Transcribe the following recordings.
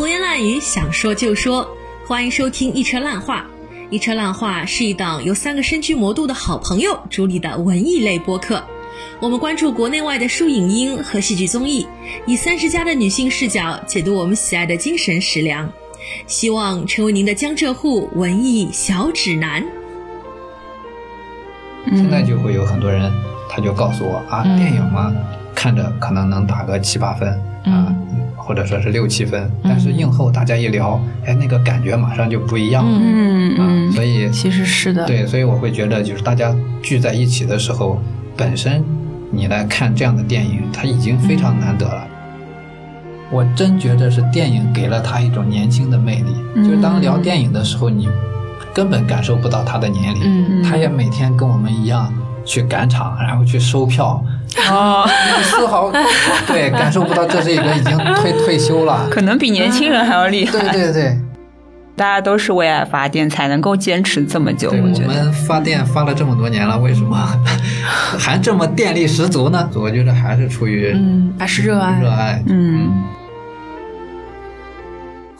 胡言乱语，想说就说，欢迎收听一车烂话。一车烂话是一档由三个身居魔都的好朋友主理的文艺类播客。我们关注国内外的书影音和戏剧综艺，以三十加的女性视角解读我们喜爱的精神食粮，希望成为您的江浙沪文艺小指南。现在就会有很多人，他就告诉我啊，电影嘛，看着可能能打个七八分啊，或者说是六七分，但是映后大家一聊，哎，那个感觉马上就不一样了，嗯。嗯，所以其实是的，对，所以我会觉得，就是大家聚在一起的时候，本身你来看这样的电影，它已经非常难得了。我真觉得是电影给了他一种年轻的魅力，就是当聊电影的时候，你根本感受不到他的年龄，他也每天跟我们一样去赶场，然后去收票，哦，丝毫对感受不到这是一个已经退退休了，可能比年轻人还要厉害。对对对，大家都是为爱发电，才能够坚持这么久。我我觉得，们发电发了这么多年了，为什么 还这么电力十足呢？我觉得还是出于嗯，还是热爱。热爱，嗯，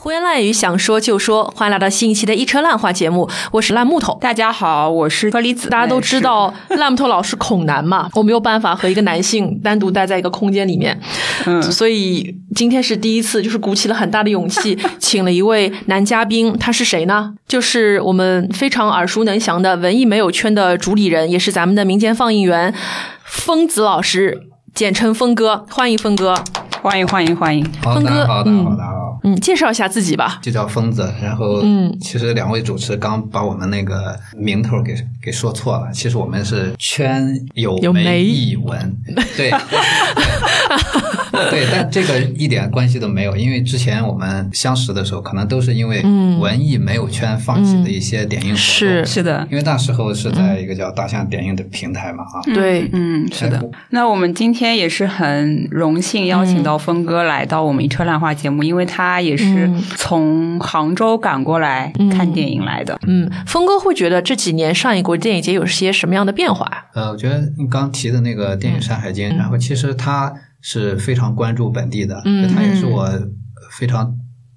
胡言乱语，想说就说，欢迎来到新一期的一车烂话节目，我是烂木头。大家好，我是车厘子。大家都知道烂木头老师恐男嘛，我没有办法和一个男性单独待在一个空间里面，嗯所以今天是第一次，就是鼓起了很大的勇气，请了一位男嘉宾，他是谁呢？就是我们非常耳熟能详的文艺没有圈的主理人，也是咱们的民间放映员疯子老师，简称疯哥，欢迎疯哥。欢迎欢迎欢迎。好，峰哥大家好，的好，嗯。大家好。嗯，介绍一下自己吧。就叫疯子，然后，嗯。其实两位主持刚把我们那个名头给给说错了，其实我们是圈有媒艺文，对，对，但这个一点关系都没有，因为之前我们相识的时候，可能都是因为嗯。文艺没有圈放弃的一些点映活动，是。是的，因为那时候是在一个叫大象点映的平台嘛，啊，对。嗯，是的。哎。那我们今天也是很荣幸邀请到峰哥来到我们一车烂话节目，因为他也是嗯。从杭州赶过来看电影来的。嗯，峰哥会觉得这几年上一国电影节有些什么样的变化？呃，我觉得你刚提的那个电影《山海经》，然后其实他是非常关注本地的，嗯他也是我非常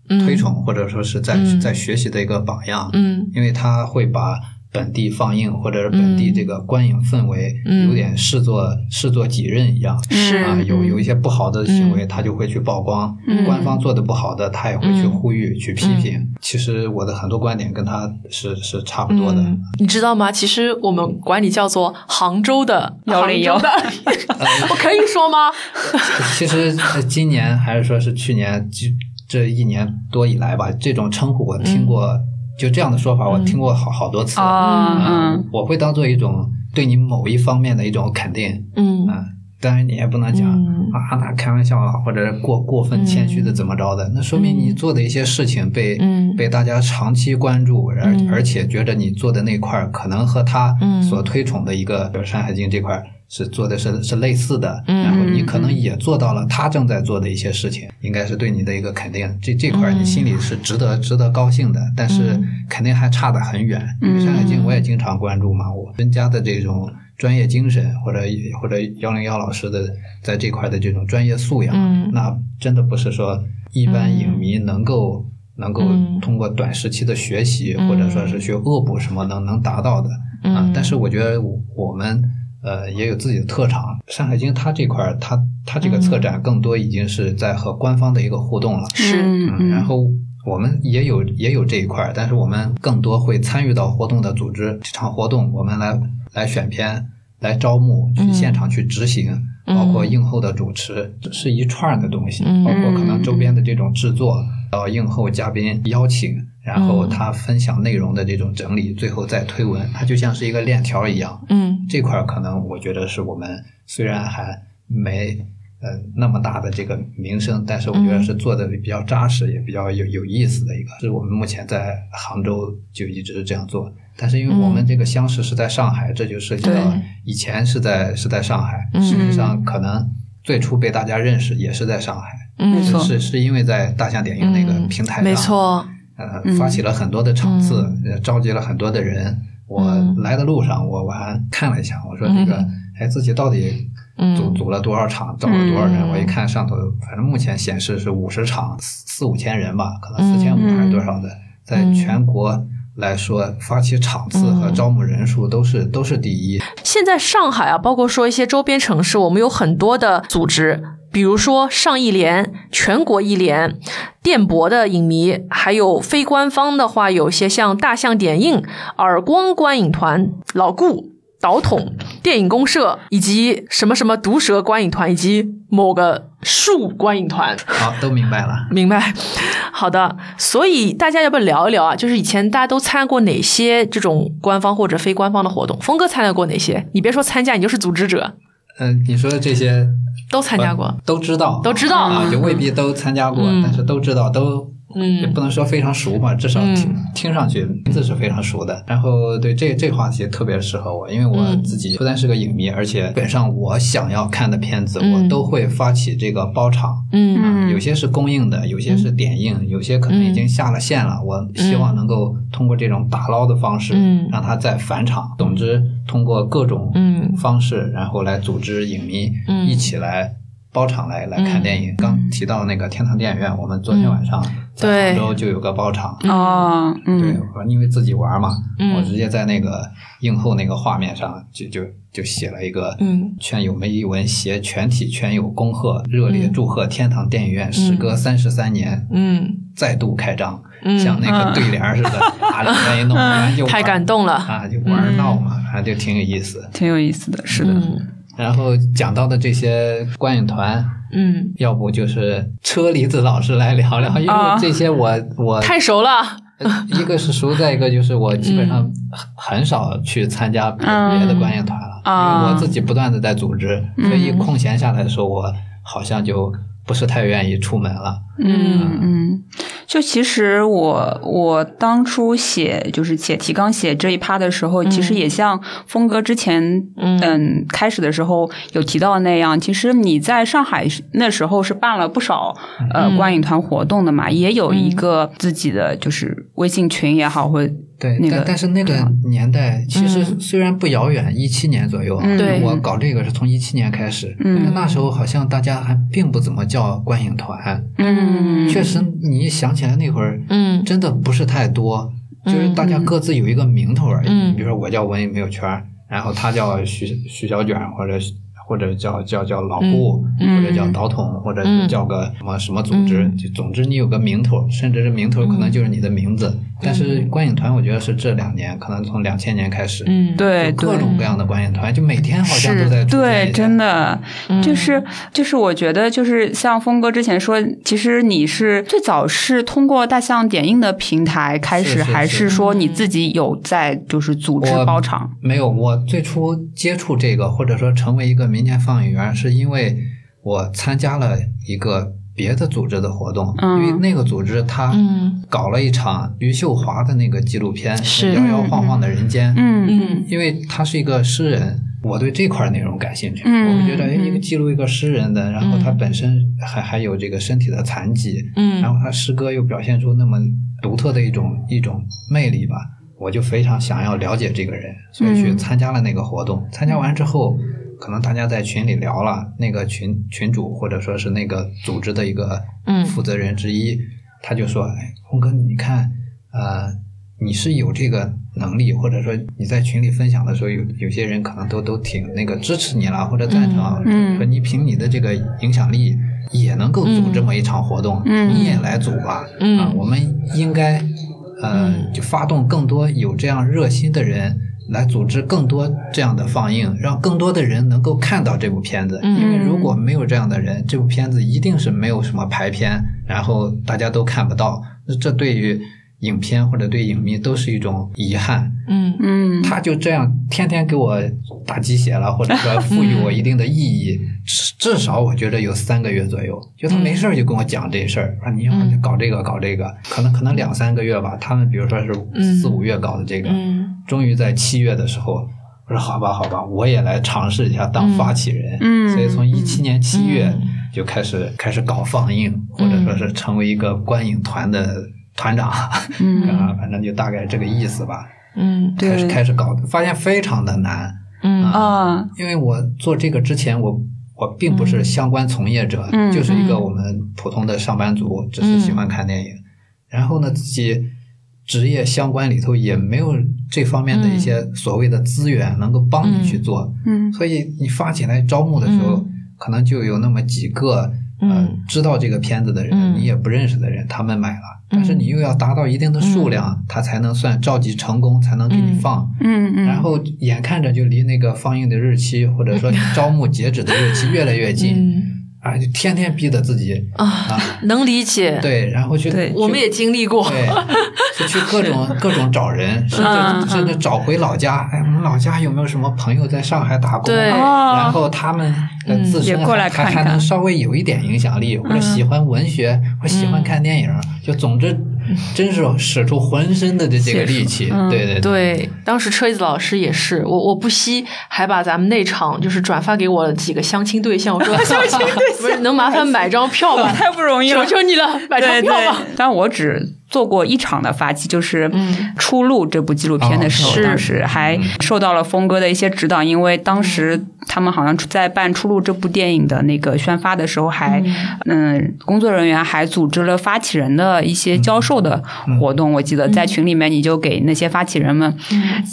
推嗯。崇、或者说是在、嗯。在学习的一个榜样，嗯。因为他会把本地放映或者是本地这个观影氛围，嗯有点视作视作己任一样。是啊，有嗯有一些不好的行为，他就会去曝光；嗯官方做的不好的，他也会去嗯呼吁、去批评。其实我的很多观点跟他是是差不多的。嗯，你知道吗？其实我们管你叫做杭州的幺零幺杭州的 我可以说吗？其实呃今年还是说是去年这这一年多以来吧，这种称呼我听过，嗯就这样的说法我听过好好多次。啊我会当做一种对你某一方面的一种肯定。嗯。嗯，当然你也不能讲、嗯。啊，那开玩笑了，或者过过分谦虚的怎么着的，那说明你做的一些事情被、嗯。被大家长期关注，而、嗯。而且觉得你做的那块儿可能和他嗯。所推崇的一个比如《山海经》这块儿是做的是是类似的，嗯然后你可能也做到了他正在做的一些事情，应该是对你的一个肯定。这这块儿你心里是值得值得高兴的，但是嗯肯定还差得很远。因为《山海经》我也经常关注嘛，我人家的这种专业精神，或者或者幺零幺老师的在这块的这种专业素养，嗯。那真的不是说一般影迷能够。能够嗯。通过短时期的学习，嗯。或者说是去恶补什么能能达到的啊、嗯。但是我觉得我我们呃也有自己的特长，《山海经》它这块儿，它它这个策展更多已经是在和官方的一个互动了。是嗯，然后我们也有也有这一块儿，但是我们更多会参与到活动的组织，这场活动我们来来选片、来招募、去嗯。现场去执行，嗯。包括映后的主持，是一串儿的东西，嗯。包括可能周边的这种制作，到映后嘉宾邀请，然后嗯。他分享内容的这种整理，最后再推文，它就像是一个链条一样。嗯。这块儿可能我觉得是我们虽然还没呃那么大的这个名声，但是我觉得是做的比较扎实，也比较有有意思的一个。是我们目前在杭州就一直这样做，但是因为我们这个相识是在上海，这就涉及到以前是在是在上海，嗯。实际上可能最初被大家认识也是在上海，嗯，没错。是是因为在大象点映那个平台上，没错，呃，嗯。发起了很多的场次，呃召集了很多的人。我嗯。来的路上，我我还看了一下，我说这个，哎，自己到底嗯。组组了多少场，招了多少人。嗯。我一看上头，反正目前显示是五十场，四四五千人吧，可能四千五还是多少的，在嗯。全国来说，发起场次和招募人数都是都是第一。现在上海啊，包括说一些周边城市，我们有很多的组织，比如说上亿联、全国亿联、电博的影迷，还有非官方的话，有些像大象点映、耳光观影团、老顾。导筒、电影公社以及什么什么毒蛇观影团，以及某个树观影团，好，都明白了。明白，好的。所以大家要不要聊一聊啊？就是以前大家都参加过哪些这种官方或者非官方的活动？峰哥参加过哪些？你别说参加，你就是组织者，嗯、你说的这些都参加过。都知道，都知道啊，也未必都参加过，嗯但是都知道，都也嗯不能说非常熟吧，至少听、听上去名字是非常熟的。然后对这这话题特别适合我，因为我嗯。自己不但是个影迷，而且基本上我想要看的片子，嗯。我都会发起这个包场。嗯。嗯。有些是公映的，有些是点映，有些可能已经下了线了。我希望能够通过这种打捞的方式，嗯。让它再返场。总之，通过各种嗯。方式，然后来组织影迷嗯。一起来包场来来看电影。刚提到那个天堂电影院，我们昨天晚上杭州就有个包场。哦，对嗯，，我因为自己玩嘛，嗯我直接在那个映后那个画面上就就就写了一个嗯劝友们一文携全体圈友恭贺，热烈祝贺天堂电影院时隔三十三年嗯再度开张，嗯像那个对联似的，把里面一弄，太感动了啊，就玩闹嘛，反正就挺有意思。挺有意思的，是的。嗯然后讲到的这些观影团，嗯，要不就是车厘子老师来聊聊，因为啊。这些我我太熟了。呃一个是熟，再一个就是我基本上很很少去参加别的观影团了，啊。因为我自己不断的在组织，嗯。所以空闲下来的时候，我好像就不是太愿意出门了。嗯嗯，就其实我我当初写就是写提纲写这一趴的时候，其实也像峰哥之前嗯。嗯开始的时候有提到那样，其实你在上海那时候是办了不少呃嗯。观影团活动的嘛，也有一个自己的就是微信群也好，或者对，那个但但是那个年代其实虽然不遥远，一七年左右我搞这个是从一七年开始，那时候好像大家还并不怎么叫观影团，嗯。确实你一想起来那会儿，嗯。真的不是太多，就是大家各自有一个名头而已。嗯。比如说我叫文艺没有圈，然后他叫徐徐小卷，或者或者叫叫叫老顾，嗯或者叫导筒，或者叫个什么什么组织，嗯。就总之你有个名头，甚至是名头可能就是你的名字。但是观影团，我觉得是这两年，可能从两千年开始，嗯，对各。种各样的观影团，就每天好像都在对，真的，嗯。就是就是，我觉得就是像峰哥之前说，其实你是最早是通过大象点映的平台开始，还是是。说你自己有在就是组织包场？没有，我最初接触这个，或者说成为一个民间放映员，是因为我参加了一个别的组织的活动，嗯因为那个组织它嗯搞了一场余秀华的那个纪录片是《摇摇晃晃的人间》，嗯嗯因为他是一个诗人。我对这块内容感兴趣，嗯我会觉得，哎，嗯一个记录一个诗人的，然后他嗯本身还还有这个身体的残疾，嗯然后他诗歌又表现出那么独特的一种一种魅力吧，我就非常想要了解这个人，所以去嗯参加了那个活动。参加完之后，可能大家在群里聊了，那个群群主或者说是那个组织的一个嗯。负责人之一，他就说：“哎，红哥，你看，呃，你是有这个能力，或者说你在群里分享的时候，有有些人可能都都挺那个支持你了，或者赞成啊，嗯嗯。说你凭你的这个影响力也能够组这么一场活动，嗯。你也来组吧，嗯。啊，我们应该呃嗯。就发动更多有这样热心的人。来组织更多这样的放映，让更多的人能够看到这部片子。嗯因为如果没有这样的人，这部片子一定是没有什么排片，然后大家都看不到。那这对于影片或者对影迷都是一种遗憾。嗯嗯他就这样天天给我打鸡血了，或者说赋予我一定的意义，至至少我觉得有三个月左右，就他没事儿就跟我讲这事儿，说你要就搞这个搞这个，可能可能两三个月吧。他们比如说是嗯四五月搞的这个，嗯终于在七月的时候，我说好吧好吧，我也来尝试一下当发起人。嗯所以从一七年七月嗯就开始开始搞放映，或者说是成为一个观影团的团长，嗯。啊，反正就大概这个意思吧。嗯对。开始开始搞，发现非常的难。嗯。啊，因为我做这个之前，我我并不是相关从业者，嗯就是一个我们普通的上班族，只是喜欢看电影。然后呢，自己职业相关里头也没有这方面的一些所谓的资源能够帮你去做，嗯。所以你发起来招募的时候，嗯。可能就有那么几个。呃嗯，知道这个片子的人，嗯。你也不认识的人，他们买了，但是你又要达到一定的数量，他才能算召集成功，才能给你嗯。放。嗯嗯，然后眼看着就离那个放映的日期，或者说 招募截止的日期越来越近，嗯啊，就天天逼着自己啊，啊，能理解。对，然后去，对去我们也经历过。对，就去各种 各种找人，甚嗯至甚至找回老家。哎，我们老家有没有什么朋友在上海打工？对哦然后他们呃嗯自身还看看还还能稍微有一点影响力，或者喜欢文学，或者喜欢看电影，就总之，真是使出浑身的这这个力气。嗯对对对，当时车厘子老师也是，我我不惜还把咱们那场就是转发给我几个相亲对象，我说 相亲对象不是能麻烦买张票吗？太不容易了求求你了，买张票吧。对，但我只做过一场的发起，就是嗯《出路》这部纪录片的时候，当时还受到了峰哥的一些指导，因为当时他们好像在办《出路》这部电影的那个宣发的时候还，嗯。工作人员还组织了发起人的一些教授的活动。我记得在群里面，你就给那些发起人们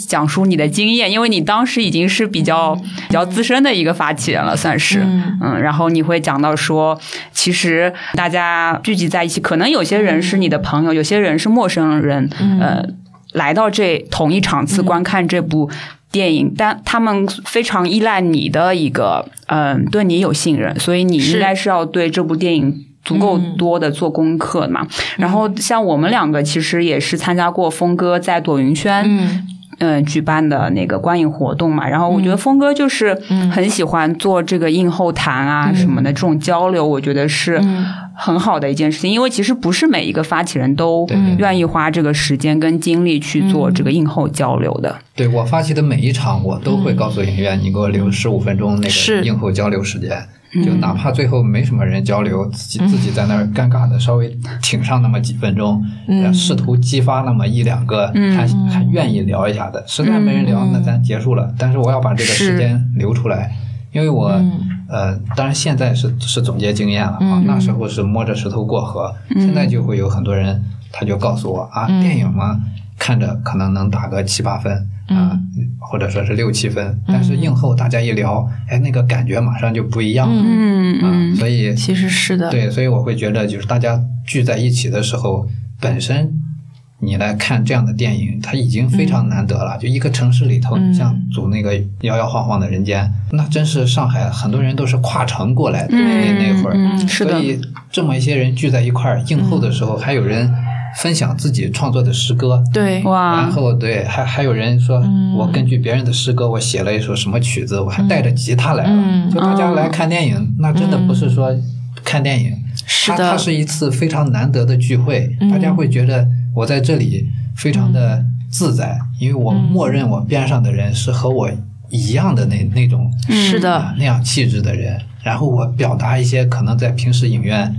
讲述你的经验，因为你当时已经是比较比较资深的一个发起人了，算是。嗯。嗯，然后你会讲到说，其实大家聚集在一起，可能有些人是你的朋友，有些人是陌生人，呃，来到这同一场次观看这部。电影，但他们非常依赖你的一个，嗯、对你有信任，所以你应该是要对这部电影足够多的做功课嘛。然后像我们两个其实也是参加过峰哥在朵云轩，嗯嗯，举办的那个观影活动嘛，然后我觉得峰哥就是很喜欢做这个映后谈啊什么的这种交流，我觉得是很好的一件事情，因为其实不是每一个发起人都愿意花这个时间跟精力去做这个映后交流的。对我发起的每一场，我都会告诉影院，你给我留十五分钟那个映后交流时间。就哪怕最后没什么人交流，自己自己在那儿尴尬的稍微挺上那么几分钟，呃试图激发那么一两个还还愿意聊一下的。实在没人聊，那咱结束了。但是我要把这个时间留出来，因为我呃，当然现在是是总结经验了啊，那时候是摸着石头过河，现在就会有很多人他就告诉我啊，电影嘛，看着可能能打个七八分。啊，或者说是六七分，但是映后大家一聊，哎，那个感觉马上就不一样了。嗯。嗯，所以其实是的，对，所以我会觉得，就是大家聚在一起的时候，本身你来看这样的电影，它已经非常难得了。就一个城市里头，你像组那个摇摇晃晃的人间，那真是上海很多人都是跨城过来的。那那会儿，嗯是的。所以这么一些人聚在一块儿，映后的时候，还有人分享自己创作的诗歌。对，哇。然，后对，还还有人说，我根据别人的诗歌，我写了一首什么曲子，我还带着吉他来了。嗯。就大家来看电影，那真的不是说看电影，它是的。它是一次非常难得的聚会，大家会觉得我在这里非常的自在，因为我默认我边上的人是和我一样的那那种是的。啊，那样气质的人，然后我表达一些可能在平时影院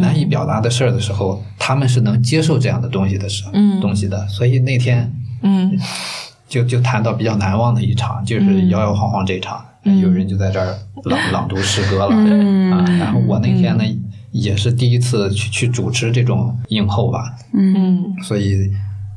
难以表达的事儿的时候，他们是能接受这样的东西的时候，嗯。东西的。所以那天嗯。就就谈到比较难忘的一场，就是摇摇晃晃这场，有人就在这儿朗 朗读诗歌了、啊。然后我那天呢，也是第一次去去主持这种映后吧，嗯。所以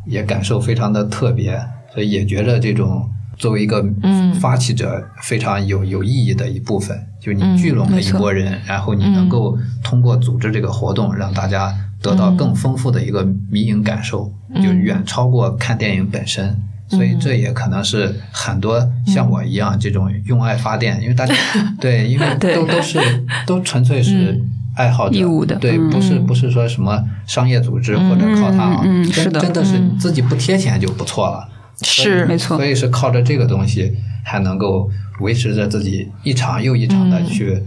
也感受非常的特别，所以也觉得这种作为一个嗯。发起者非常有有意义的一部分，就你聚拢了一拨人，然后你能够通过组织这个活动，让大家得到更丰富的一个迷影感受，就远超过看电影本身。所以这也可能是很多像我一样这种用爱发电，因为大家 对，因为都都是都纯粹是爱好者，义务的。对，嗯。不是不是说什么商业组织或者靠它啊，嗯嗯真是的。真的是你自己不贴钱就不错了。是没错所以是靠着这个东西，还能够维持着自己一场又一场的去，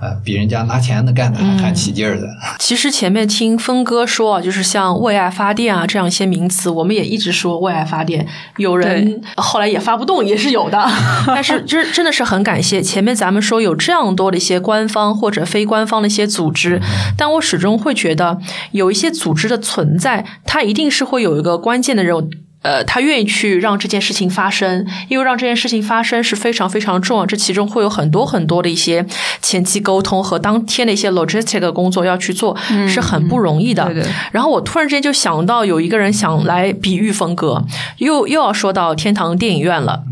呃，比人家拿钱的干的还还起劲儿的。其实前面听峰哥说啊，就是像为爱发电啊这样一些名词，我们也一直说为爱发电，有人后来也发不动，也是有的。但是就是真的是很感谢前面咱们说有这样多的一些官方或者非官方的一些组织，但我始终会觉得有一些组织的存在，它一定是会有一个关键的人物。呃，他愿意去让这件事情发生，因为让这件事情发生是非常非常重要。这其中会有很多很多的一些前期沟通和当天的一些 logistic 的工作要去做，是很不容易的。对对然后我突然之间就想到，有一个人想来比喻峰哥，又又要说到天堂电影院了。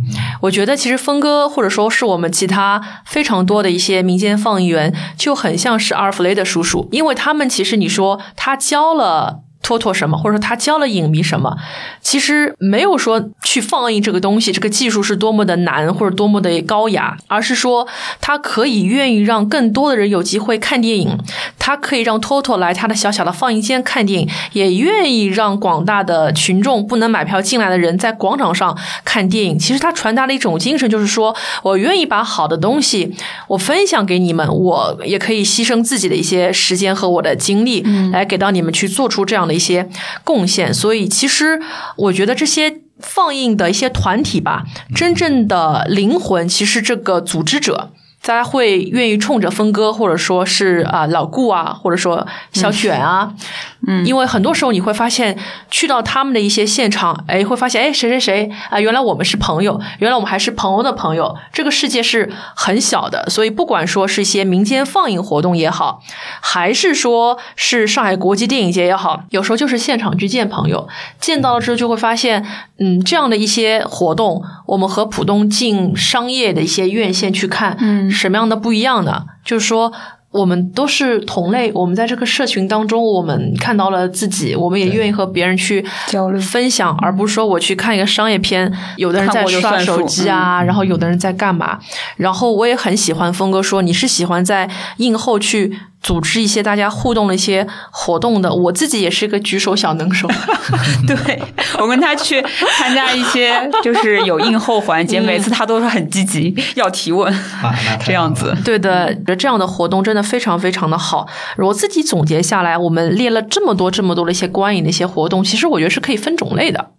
我觉得其实峰哥或者说是我们其他非常多的一些民间放映员，就很像是阿尔弗雷德叔叔，因为他们其实你说他教了。托托什么，或者说他教了影迷什么，其实没有说去放映这个东西，这个技术是多么的难或者多么的高雅，而是说他可以愿意让更多的人有机会看电影，他可以让托托来他的小小的放映间看电影，也愿意让广大的群众不能买票进来的人在广场上看电影。其实他传达了一种精神就是说我愿意把好的东西我分享给你们，我也可以牺牲自己的一些时间和我的精力来给到你们去做出这样的一些贡献。所以其实我觉得这些。放映的一些团体吧，真正的灵魂其实这个组织者，大家会愿意冲着峰哥，或者说是啊、老顾啊，或者说小卷啊，嗯，因为很多时候你会发现，去到他们的一些现场，哎，会发现，哎，谁谁谁啊、原来我们是朋友，原来我们还是朋友的朋友。这个世界是很小的，所以不管说是一些民间放映活动也好，还是说是上海国际电影节也好，有时候就是现场去见朋友，见到了之后就会发现，嗯，这样的一些活动，我们和浦东进商业的一些院线去看，嗯什么样的不一样呢？就是说。我们都是同类，我们在这个社群当中，我们看到了自己，我们也愿意和别人去交流分享，而不是说我去看一个商业片，有的人在刷手机啊，然后有的人在干嘛。然后我也很喜欢峰哥说，你是喜欢在映后去组织一些大家互动的一些活动的。我自己也是一个举手小能手，对我跟他去参加一些就是有应后环节，每次他都是很积极，要提问，这样子。对的，这样的活动真的非常非常的好。我自己总结下来，我们列了这么多这么多的一些观影的一些活动，其实我觉得是可以分种类的。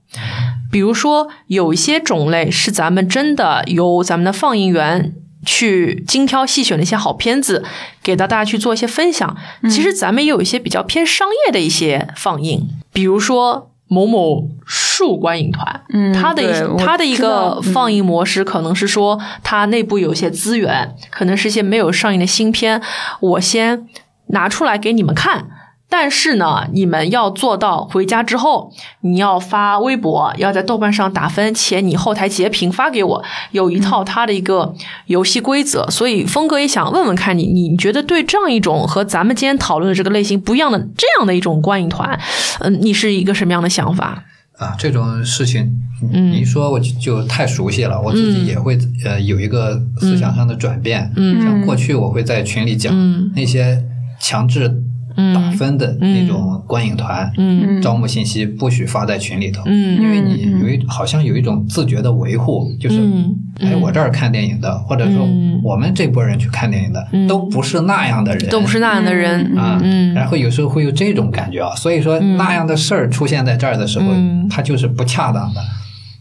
比如说，有一些种类是咱们真的由咱们的放映员去精挑细选的一些好片子，给到大家去做一些分享。其实咱们也有一些比较偏商业的一些放映，比如说某某树观影团，嗯它的它的一个放映模式可能是说，它内部有一些资源，可能是一些没有上映的新片，我先拿出来给你们看。但是呢，你们要做到回家之后，你要发微博，要在豆瓣上打分，且你后台截屏发给我，有一套它的一个游戏规则。所以，峰哥也想问问看你，你觉得对这样一种和咱们今天讨论的这个类型不一样的这样的一种观影团，嗯，你是一个什么样的想法？啊，这种事情，嗯您说我就就太熟悉了，我自己也会呃有一个思想上的转变。嗯像过去我会在群里讲嗯那些强制嗯打分的那种观影团，嗯。招募信息不许发在群里头，嗯。因为你有一好像有一种自觉的维护，就是嗯。哎我这儿看电影的，或者说嗯。我们这波人去看电影的嗯都不是那样的人，都不是那样的人，啊，嗯。然后有时候会有这种感觉啊，所以说那样的事儿出现在这儿的时候，嗯。它就是不恰当的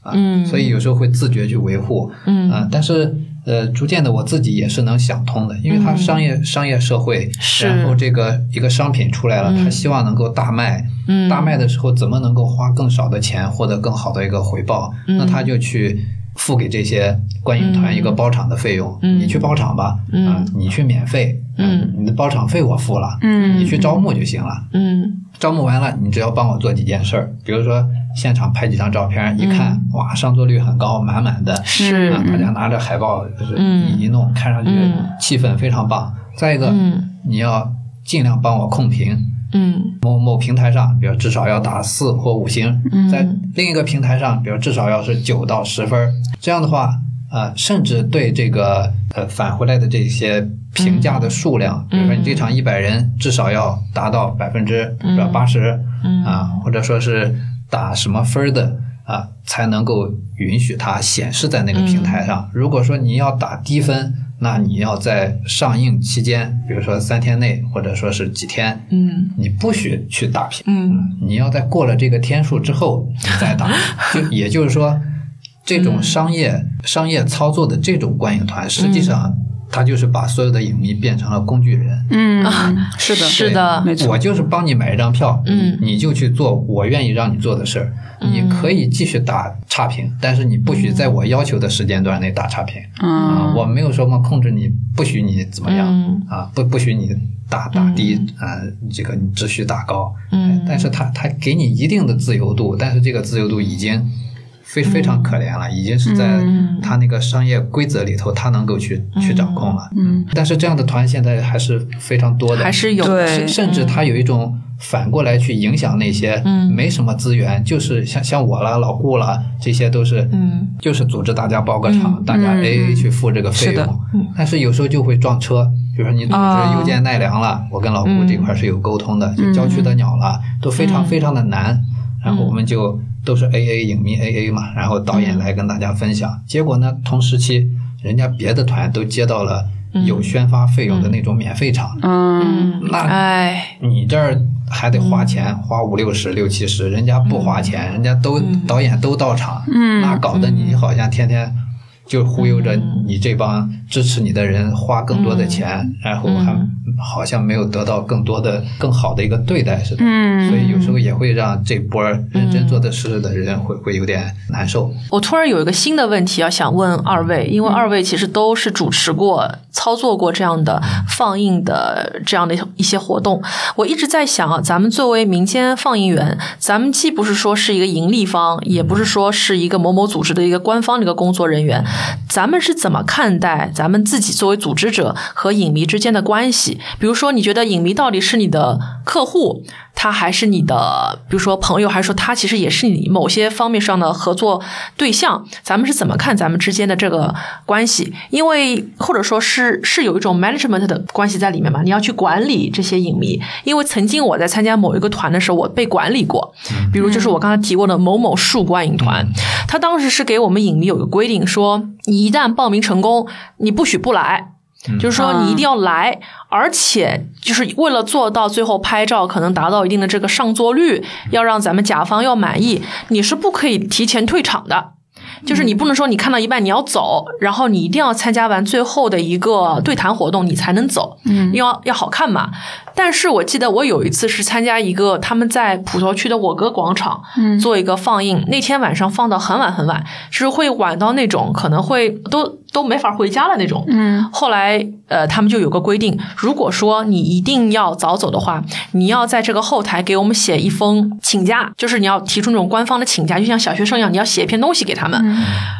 啊，嗯。所以有时候会自觉去维护，嗯。啊，但是呃，逐渐的我自己也是能想通的，因为它商业、商业社会，然后这个一个商品出来了，他希望能够大卖，嗯。大卖的时候怎么能够花更少的钱获得更好的一个回报？嗯。那他就去。付给这些观影团一个包场的费用，嗯。你去包场吧，嗯。啊，你去免费，嗯，你的包场费我付了，嗯。你去招募就行了。嗯招募完了，你只要帮我做几件事儿，比如说现场拍几张照片，一看，哇，上座率很高，满满的，嗯是。啊，大家拿着海报就是嗯。一一弄，看上去嗯。气氛非常棒。再一个，嗯。你要尽量帮我控评，嗯。某某平台上，比如至少要打四或五星，嗯。在另一个平台上，比如至少要是九到十分儿。这样的话，呃，甚至对这个呃返回来的这些评价的数量，比如说你这场一百人，至少要达到百分之嗯八十嗯啊，或者说是打什么分的啊，才能够允许它显示在那个平台嗯上。如果说你要打低分，那你要在上映期间，比如说三天内，或者说是几天，嗯你不许去打评，嗯你要在过了这个天数之后你再打。就也就是说，这种商业、商业操作的这种观影团，实际上他就是把所有的影迷变成了工具人。嗯，是的，是的没错我就是帮你买一张票，嗯你就去做我愿意让你做的事儿。你可以继续打差评，但是你不许在我要求的时间段内打差评。啊，嗯我没有说嘛，控制你，不许你怎么样、嗯啊，不不许你打打低啊、这个你只许打高。嗯但是他他给你一定的自由度，但是这个自由度已经非非常可怜了，已经是在嗯。他那个商业规则里头，他能够去去掌控了。嗯，但是这样的团现在还是非常多的，还是有对。甚甚至他有一种反过来去影响那些嗯。没什么资源，就是像像我啦、老顾啦，这些都是，嗯。就是组织大家包个场，嗯大家嗯 A A 去付这个费是的用，但是有时候就会撞车，比如说你组啊。织邮件奈良了，我跟老顾这块是有沟通的，就郊区的鸟了，都非常非常的难，然后我们就都是 A A 影迷 A A 嘛，然后导演来跟大家分享，结果呢，同时期人家别的团都接到了有宣发费用的那种免费场，嗯。嗯，那哎，你这儿还得花钱，花五六十、六七十，人家不花钱，人家都、导演都到场，嗯那搞得你好像天天就忽悠着你这帮支持你的人花更多的钱，然后还好像没有得到更多的、更好的一个对待似的。嗯所以有时候也会让这波认真做的事的人会会有点难受。我突然有一个新的问题要想问二位，因为二位其实都是主持过、操作过这样的放映的这样的一些活动。我一直在想啊，咱们作为民间放映员，咱们既不是说是一个盈利方，也不是说是一个某某组织的一个官方的一个工作人员，咱们是怎么看待咱们自己作为组织者和影迷之间的关系？比如说，你觉得影迷到底是你的客户？他还是你的，比如说朋友，还是说他其实也是你某些方面上的合作对象？咱们是怎么看咱们之间的这个关系？因为或者说是是有一种 management 的关系在里面嘛？你要去管理这些影迷。因为曾经我在参加某一个团的时候，我被管理过，比如就是我刚才提过的某某树观影团，他当时是给我们影迷有个规定，说你一旦报名成功，你不许不来。就是说你一定要来，而且就是为了做到最后拍照可能达到一定的这个上座率，要让咱们甲方要满意，你是不可以提前退场的。就是你不能说你看到一半你要走，然后你一定要参加完最后的一个对谈活动，你才能走，嗯，要要好看嘛。但是我记得我有一次是参加一个他们在普陀区的我哥广场，嗯，做一个放映，那天晚上放到很晚很晚，就是会晚到那种可能会都都没法回家了那种，嗯。后来呃，他们就有个规定，如果说你一定要早走的话，你要在这个后台给我们写一封请假，就是你要提出那种官方的请假，就像小学生一样，你要写一篇东西给他们。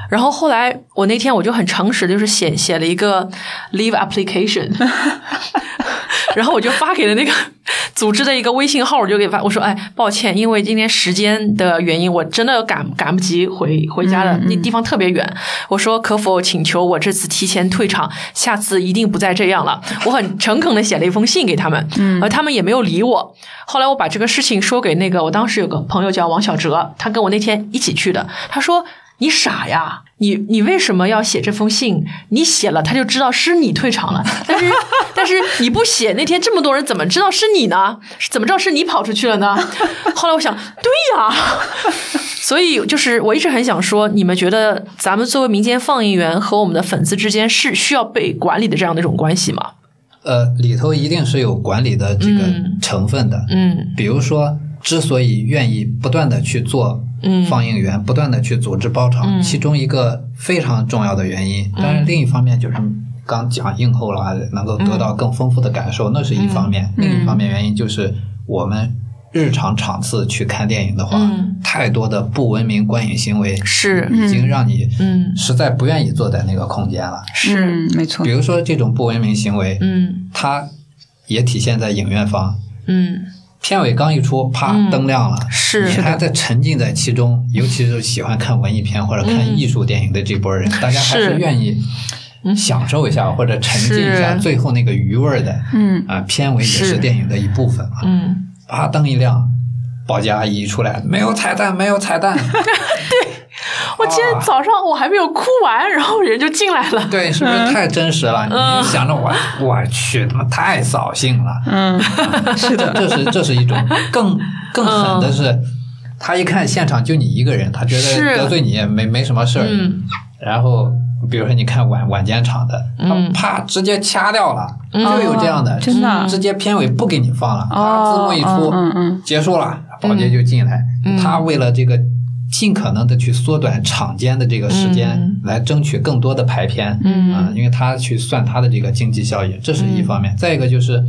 然后后来我那天我就很诚实，就是写写了一个 leave application，然后我就发给了那个 组织的一个微信号，我就给发，我说，哎，抱歉，因为今天时间的原因，我真的赶赶不及回回家了，那地方特别远。我说，可否请求我这次提前退场，下次一定不再这样了。我很诚恳的写了一封信给他们，而他们也没有理我。后来我把这个事情说给那个，我当时有个朋友叫王小哲，他跟我那天一起去的，他说。你傻呀！你你为什么要写这封信？你写了，他就知道是你退场了。但是 但是你不写，那天这么多人怎么知道是你呢？怎么知道是你跑出去了呢？后来我想，对呀，所以就是我一直很想说，你们觉得咱们作为民间放映员和我们的粉丝之间是需要被管理的这样的一种关系吗？呃，里头一定是有管理的这个嗯成分的。嗯比如说，之所以愿意不断的去做嗯。放映员，不断的去组织包场，嗯。其中一个非常重要的原因，当然另一方面就是刚讲映后了，能够得到更丰富的感受，那是一方面；嗯。另一方面原因就是我们日常场次去看电影的话，嗯。太多的不文明观影行为是已经让你嗯。实在不愿意坐在那个空间了。是。嗯，没错。比。如说这种不文明行为，嗯。它也体现在影院方。嗯片尾刚一出，啪，嗯灯亮了，是。你还在沉浸在其中，尤其是喜欢看文艺片或者看艺术电影的这波人，大家还是是愿意享受一下或者沉浸一下最后那个余味儿的，嗯。啊，片尾也是是电影的一部分啊。嗯。啪，灯一亮，保洁阿姨一出来，没有彩蛋，没有彩蛋，我今天早上我还没有哭完，然后人就进来了。对，是不是太真实了？嗯。你想着我，我去，他妈太扫兴了。嗯，是的，这是这是一种更更狠的是，他一看现场就你一个人，他觉得得罪你也没没什么事儿，嗯。然后比如说你看晚晚间场的，他嗯。啪直接掐掉了，嗯。就有这样的，真的直接片尾不给你放了，啊哦字幕一出，结束了，保洁就进来，嗯。他为了这个。尽可能的去缩短场间的这个时间，嗯。来争取更多的排片，嗯。啊，因为他去算他的这个经济效益，这是一方面。再一个就是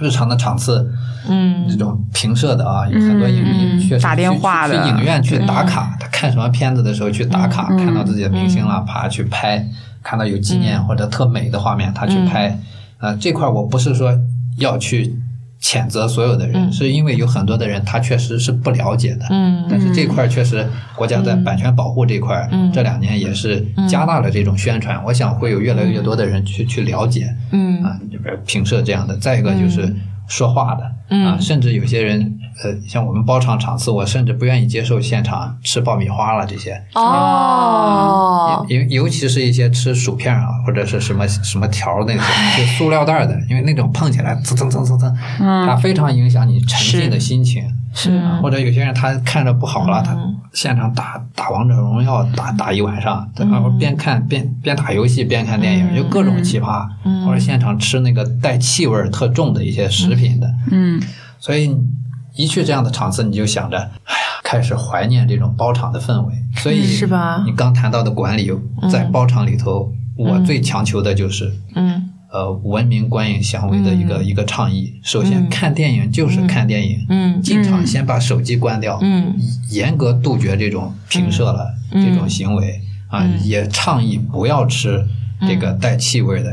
日常的场次，嗯。这种平射的啊，有很多影迷嗯确实打电去去话去影院去打卡，他看什么片子的时候去打卡，嗯看到自己的明星了，啪去拍，看到有纪念或者特美的画面，他去拍。啊，这块我不是说要去谴责所有的人，嗯是因为有很多的人他确实是不了解的。嗯但是这块确实，国家在版权保护这块，嗯这两年也是加大了这种宣传。我想会有越来越多的人去去了解嗯啊，这边评社这样的。再一个就是说话的。嗯。啊，甚至有些人呃，像我们包场场次，我甚至不愿意接受现场吃爆米花了这些。哦，尤尤其是一些吃薯片啊，或者是什么什么条那种，就塑料袋的，因为那种碰起来蹭蹭蹭蹭蹭，它非常影响你沉浸的心情。是啊。或者有些人他看着不好了，他嗯现场打打王者荣耀打打一晚上，然后边看边边打游戏边看电影，嗯。就各种奇葩。嗯。或者现场吃那个带气味特重的一些食品的，嗯。所以一去这样的场次，你就想着，哎呀，开始怀念这种包场的氛围。所以嗯是吧？你刚谈到的管理，在包场里头，我最强求的就是。嗯呃，文明观影行为的一个、一个倡议。首先，嗯。看电影就是看电影，嗯。进场先把手机关掉，嗯。严格杜绝这种平射了、嗯。这种行为啊，也倡议不要吃这个带气味的，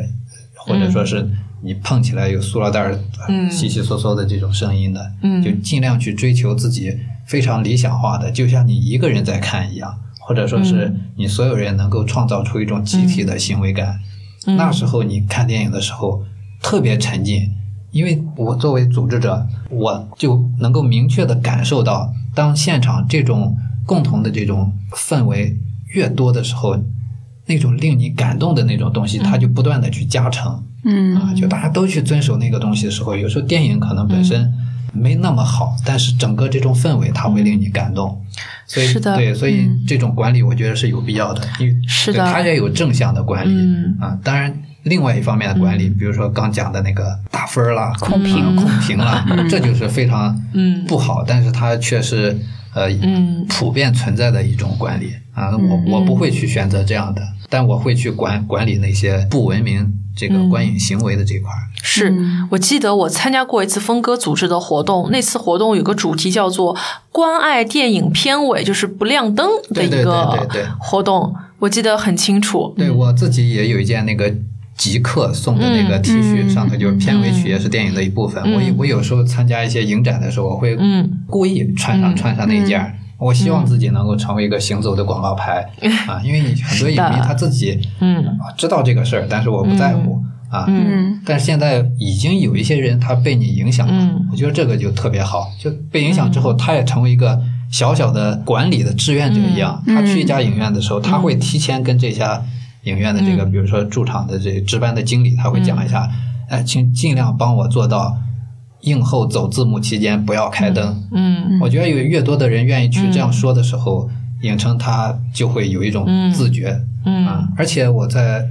或者说是你碰起来有塑料袋儿、嗯。稀稀嗦嗦的这种声音的，嗯。就尽量去追求自己非常理想化的，就像你一个人在看一样，或者说是你所有人能够创造出一种集体的行为感。嗯那时候你看电影的时候特别沉浸，因为我作为组织者，我就能够明确的感受到，当现场这种共同的这种氛围越多的时候，那种令你感动的那种东西，它就不断的去加成。嗯。啊，就大家都去遵守那个东西的时候，有时候电影可能本身没那么好，但是整个这种氛围它会令你感动。所以是的对，所以这种管理我觉得是有必要的，因为是的它也有正向的管理、嗯啊。当然，另外一方面的管理，比如说刚讲的那个打分儿啦、控评啊控评啦，这就是非常嗯。不好，但是它却是呃嗯。普遍存在的一种管理啊。我我不会去选择这样的，但我会去管管理那些不文明这个观影行为的这块儿。是我记得我参加过一次峰哥组织的活动，那次活动有个主题叫做“关爱电影片尾”，就是不亮灯的一对对对个对对。活动，我记得很清楚。对我自己也有一件那个极客送的那个 T 恤，嗯。上头就是片尾曲也是电影的一部分。我我有时候参加一些影展的时候，我会嗯。故意穿上、嗯。穿上那件儿。我希望自己能够成为一个行走的广告牌、啊，因为你很多影迷他自己嗯。啊知道这个事儿，但是我不在乎、啊。嗯。但是现在已经有一些人他被你影响了，嗯。我觉得这个就特别好。就被影响之后，他也成为一个小小的管理的志愿者一样。嗯。他去一家影院的时候，他会提前跟这家影院的这个，比如说驻场的这值班的经理，他会讲一下，哎，请尽量帮我做到映后走字幕期间不要开灯。嗯我觉得有越多的人愿意去这样说的时候，影城它就会有一种自觉。嗯。啊，而且我在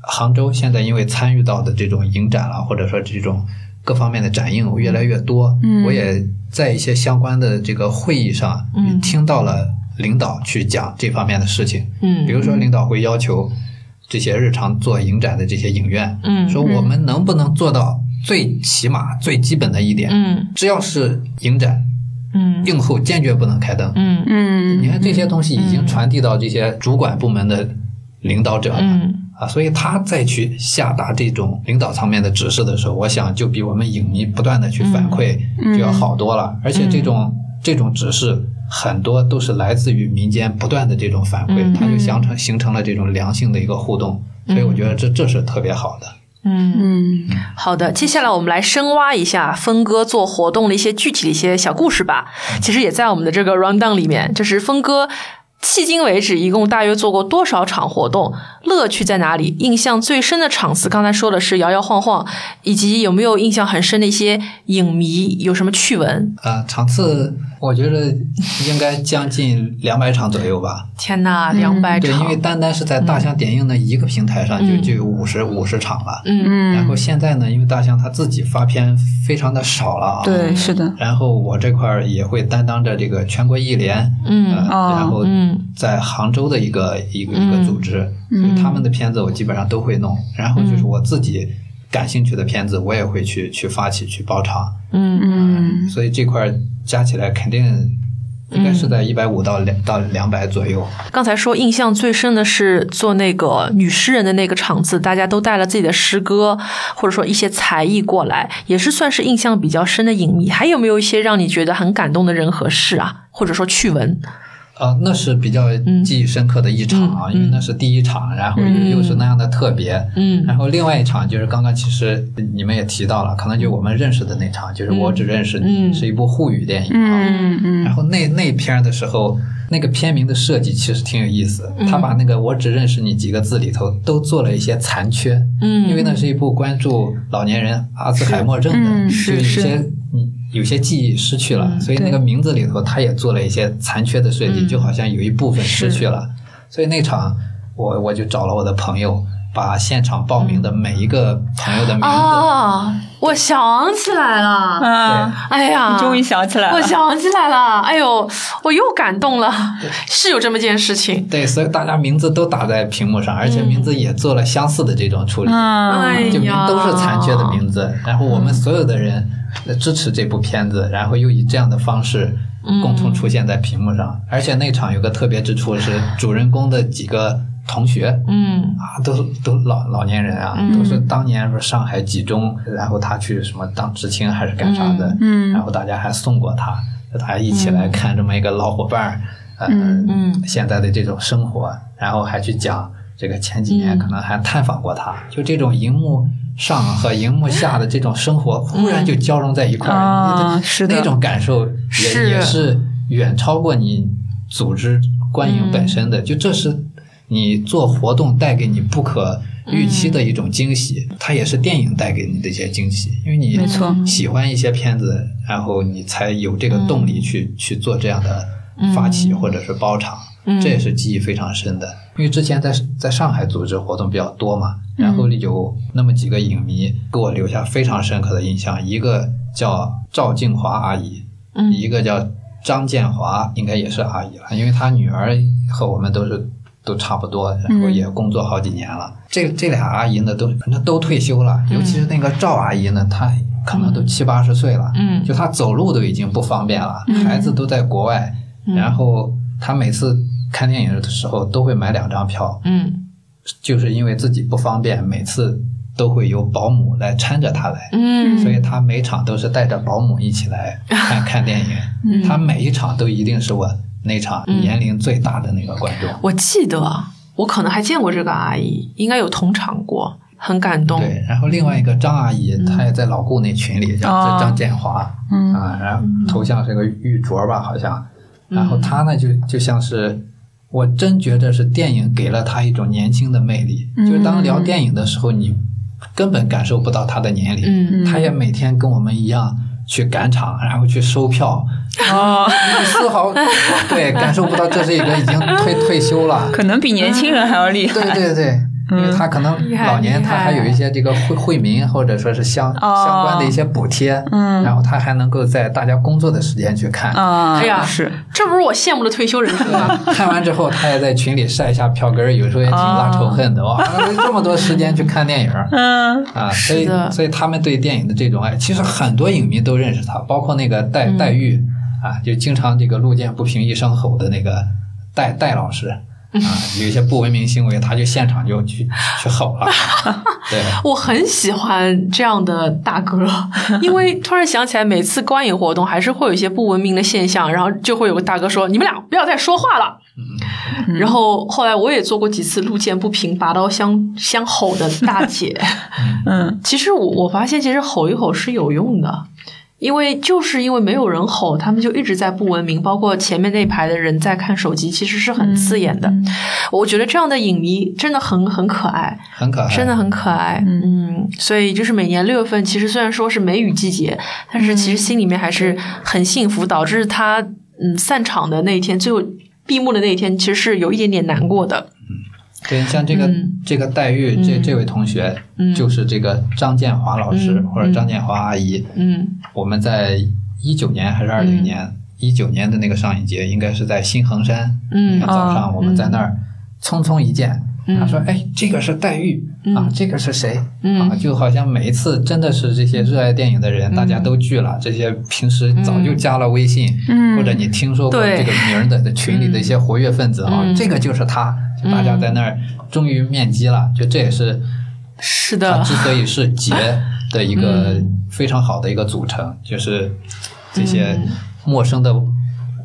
杭州现在因为参与到的这种影展了，或者说这种各方面的展映越来越多，嗯。我也在一些相关的这个会议上，嗯。听到了领导去讲这方面的事情。嗯比如说，领导会要求这些日常做影展的这些影院，嗯说我们能不能做到最起码最基本的一点，嗯只要是影展嗯映后坚决不能开灯。嗯嗯你看这些东西已经传递到这些主管部门的领导者了。嗯啊，所以他再去下达这种领导层面的指示的时候，我想就比我们影迷不断的去反馈就要好多了。而且这种、这种指示很多都是来自于民间不断的这种反馈，嗯它就形成形成了这种良性的一个互动。所以我觉得这这是特别好的。嗯。嗯好的，接下来我们来深挖一下峰哥做活动的一些具体的一些小故事吧。其实也在我们的这个 round down 里面，就是峰哥迄今为止，一共大约做过多少场活动？乐趣在哪里？印象最深的场次，刚才说的是摇摇晃晃，以及有没有印象很深的一些影迷有什么趣闻？啊，场次我觉得应该将近两百场左右吧。天呐，两百对，场！因为单单是在大象点映的一个平台上就就有五十五十场了。嗯然后现在呢，因为大象他自己发片非常的少了啊。对，是的，然后我这块儿也会担当着这个全国艺联，嗯呃哦然后嗯在杭州的一个一个一个组织，所以他们的片子我基本上都会弄。然后就是我自己感兴趣的片子，我也会去去发起去包场。嗯嗯所以这块儿加起来肯定应该是在一百五到两到两百左右。刚才说印象最深的是做那个女诗人的那个场次，大家都带了自己的诗歌或者说一些才艺过来，也是算是印象比较深的影迷。还有没有一些让你觉得很感动的人和事啊，或者说趣闻？啊，那是比较记忆深刻的一场啊，因为那是第一场，然后又是那样的特别。嗯。然后另外一场就是刚刚其实你们也提到了，可能就我们认识的那场，就是我只认识你，嗯。是一部沪语电影啊。嗯嗯。然后那那片儿的时候，那个片名的设计其实挺有意思，他把那个“我只认识你”几个字里头都做了一些残缺，嗯。因为那是一部关注老年人阿兹海默症的，嗯就是有是。些你有些记忆失去了，所以那个名字里头他也做了一些残缺的设计，就好像有一部分失去了，所以那场我我就找了我的朋友。把现场报名的每一个朋友的名字，啊，我想起来了，啊，哎呀，你终于想起来了。我想起来了，哎呦，我又感动了，是有这么件事情。对，所以大家名字都打在屏幕上，而且名字也做了相似的这种处理。嗯。哎就名，都是残缺的名字，然后我们所有的人支持这部片子，然后又以这样的方式共同出现在屏幕上，而且那场有个特别之处是 主人公的几个同学。嗯啊，都都老老年人啊，都是当年说上海几中，然后他去什么当知青还是干啥的，嗯然后大家还送过他，大家一起来看这么一个老伙伴嗯。现在的这种生活，然后还去讲这个前几嗯。年可能还探访过他，就这种荧幕上和荧幕下的这种生活，忽然就交融在一块儿，啊那是的。那种感受也是。也是远超过你组织观影本身嗯。的，就这是你做活动带给你不可预期的一种惊喜，它也是电影带给你的一些惊喜，因为你喜欢一些片子，然后你才有这个动力去、去做这样的发起或者是包场，嗯这也是记忆非常深的。因为之前在在上海组织活动比较多嘛，然后有那么几个影迷给我留下非常深刻的印象，一个叫赵静华阿姨，嗯。一个叫张建华，应该也是阿姨了，因为她女儿和我们都是都差不多，然后也工作好几年了。这这俩阿姨呢，都反正都退休了，尤其是那个赵阿姨呢，她可能都七八十岁了，嗯。就她走路都已经不方便了，孩子都在国外，然后她每次看电影的时候都会买两张票，嗯。就是因为自己不方便，每次都会有保姆来搀着他来。嗯。所以他每场都是带着保姆一起来 看看电影，他每一场都一定是我那场年龄最大的那个观众。我记得我可能还见过这个阿姨，应该有同场过，很感动。对，然后另外一个张阿姨，她也在老顾那群里，叫哦。张建华，嗯啊，然后头像是个玉镯吧，好像，然后她呢就就像是。我真觉得是电影给了他一种年轻的魅力，就是当聊电影的时候，你根本感受不到他的年龄，嗯。她也每天跟我们一样去赶场，然后去收票，丝毫 对感受不到这是一个已经退退休了。可能比年轻人还要厉害。对对对，因为他可能老年他还有一些这个惠惠民或者说是相哦相关的一些补贴，嗯然后他还能够在大家工作的时间去看。啊，哎呀是这不是我羡慕的退休人生吗？看完之后，他也在群里晒一下票根儿，有时候也挺拉仇恨的。哇，这么多时间去看电影嗯啊！所以所以他们对电影的这种爱，其实很多影迷都认识他，包括那个戴嗯戴玉啊，就经常这个路见不平一声吼的那个戴戴老师啊，有一些不文明行为，他就现场就去去吼了。对，我很喜欢这样的大哥，因为突然想起来，每次观影活动还是会有一些不文明的现象，然后就会有个大哥说：“你们俩不要再说话了。”然后后来我也做过几次路见不平拔刀相相吼的大姐。嗯其实我我发现，其实吼一吼是有用的，因为就是因为没有人吼，他们就一直在不文明，包括前面那排的人在看手机，其实是很刺眼的。我觉得这样的影迷真的很很可爱，很可爱，真的很可爱。嗯，所以就是每年六月份，其实虽然说是梅雨季节，但是其实心里面还是很幸福。导致他嗯散场的那一天，最后闭幕的那一天，其实是有一点点难过的。对，像这个、嗯这个黛玉、这这位同学，嗯就是这个张建华老师、嗯或者张建华阿姨。嗯我们在一九年还是二零年，一九、年的那个上影节，应该是在新衡山。嗯早上我们在那儿匆匆一见，嗯他说：“哎，这个是黛玉、啊，这个是谁？嗯啊，就好像每一次真的是这些热爱电影的人，大家都聚了。这些平时早就加了微信，嗯或者你听说过这个名儿的的群里的一些活跃分子啊，嗯这个就是他，就大家在那儿终于面基了。就这也是是的它之所以是节的一个非常好的一个组成，就是这些陌生的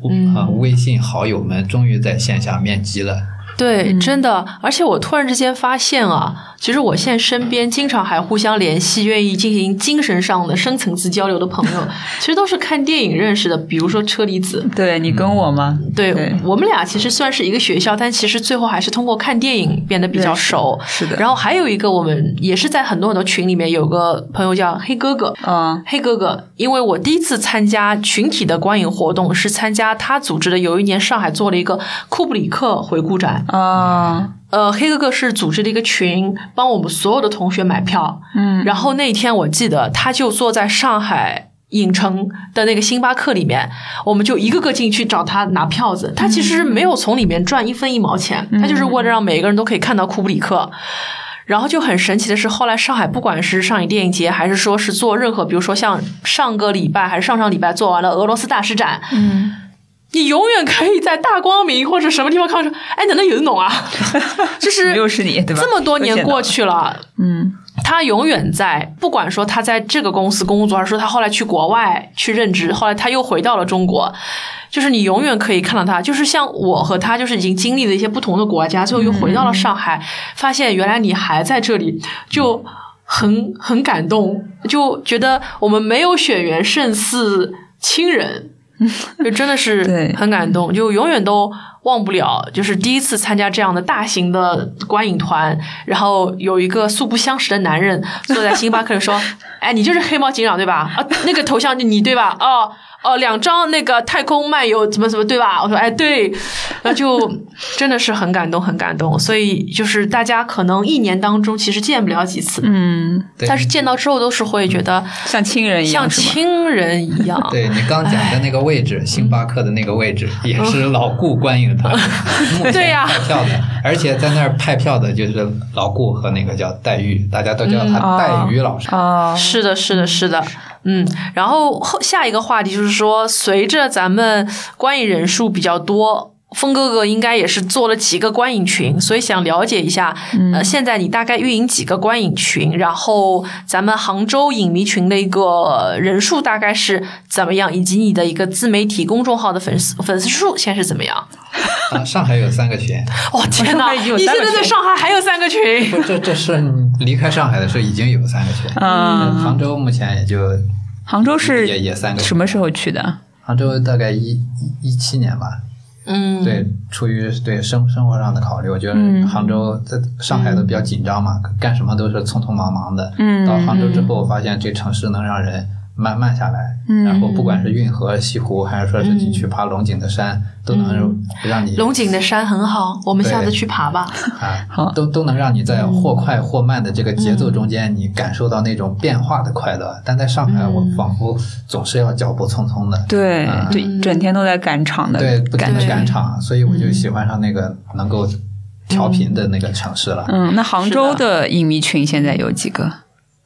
嗯啊微信好友们终于在线下面基了。对，真的，而且我突然之间发现啊，其实我现在身边经常还互相联系、愿意进行精神上的深层次交流的朋友，其实都是看电影认识的。比如说车厘子，对你跟我吗？对对我们俩其实算是一个学校，但其实最后还是通过看电影变得比较熟。是的然后还有一个，我们也是在很多很多群里面有个朋友叫黑哥哥，嗯黑哥哥，因为我第一次参加群体的观影活动是参加他组织的，有一年上海做了一个库布里克回顾展。啊呃，黑哥哥是组织了一个群，帮我们所有的同学买票。嗯然后那一天我记得，他就坐在上海影城的那个星巴克里面，我们就一个个进去找他拿票子。他其实没有从里面赚一分一毛钱，他就是为了让每个人都可以看到库布里克。然后就很神奇的是，后来上海不管是上影电影节，还是说是做任何，比如说像上个礼拜还是上上礼拜做完了俄罗斯大师展，嗯，你永远可以在大光明或者什么地方看到说，哎，哪能有侬啊？就是又是你对吧？这么多年过去，去了，嗯他永远在，不管说他在这个公司工作，还是说他后来去国外去任职，后来他又回到了中国，就是你永远可以看到他。就是像我和他，就是已经经历了一些不同的国家，最后又回到了上海，发现原来你还在这里，就很很感动，就觉得我们没有血缘胜似亲人。就真的是对。很感动，就永远都忘不了，就是第一次参加这样的大型的观影团，然后有一个素不相识的男人坐在星巴克里说：“哎，你就是黑猫警长对吧？啊，那个头像就你对吧？哦哦，两张那个太空漫游怎么怎么对吧？”我说：“哎，对。”那就真的是很感动，很感动。所以就是大家可能一年当中其实见不了几次，嗯，对但是见到之后都是会觉得像亲人一样像？亲人一样。对你刚讲的那个位置，星巴克的那个位置也是老顾观影 对呀派票的，而且在那儿派票的就是老顾和那个叫黛玉，大家都叫嗯他黛玉老师。哦，是的，是的，是的，嗯，然后后下一个话题就是说，随着咱们观影人数比较多。峰哥哥应该也是做了几个观影群，所以想了解一下，呃，现在你大概运营几个观影群？然后咱们杭州影迷群的一个人数大概是怎么样，以及你的一个自媒体公众号的粉丝粉丝数现在是怎么样？啊，上海有三个群，哦天哪！上海已经有你现在在上海还有三个群？不，这这是离开上海的时候已经有三个群，嗯。杭州目前也就杭州是也也三个什么时候去的？杭州大概一一一七年吧，嗯，对，出于对生生活上的考虑，我觉得嗯。杭州在上海都比较紧张嘛，干什么都是匆匆忙忙的。嗯。到杭州之后，我发现这城市能让人慢慢下来，嗯然后不管是运河、西湖，还是说是你去爬龙井的山，都能让你龙井的山很好，我们下次去爬吧。啊，好都都能让你在或快或慢的这个节奏中间，你感受到那种变化的快乐。但在上海，我仿佛总是要脚步匆匆的，对嗯对，整天都在赶场的对，不停的。赶场，所以我就喜欢上那个能够调频的那个城市了。嗯，那杭州的影迷群现在有几个？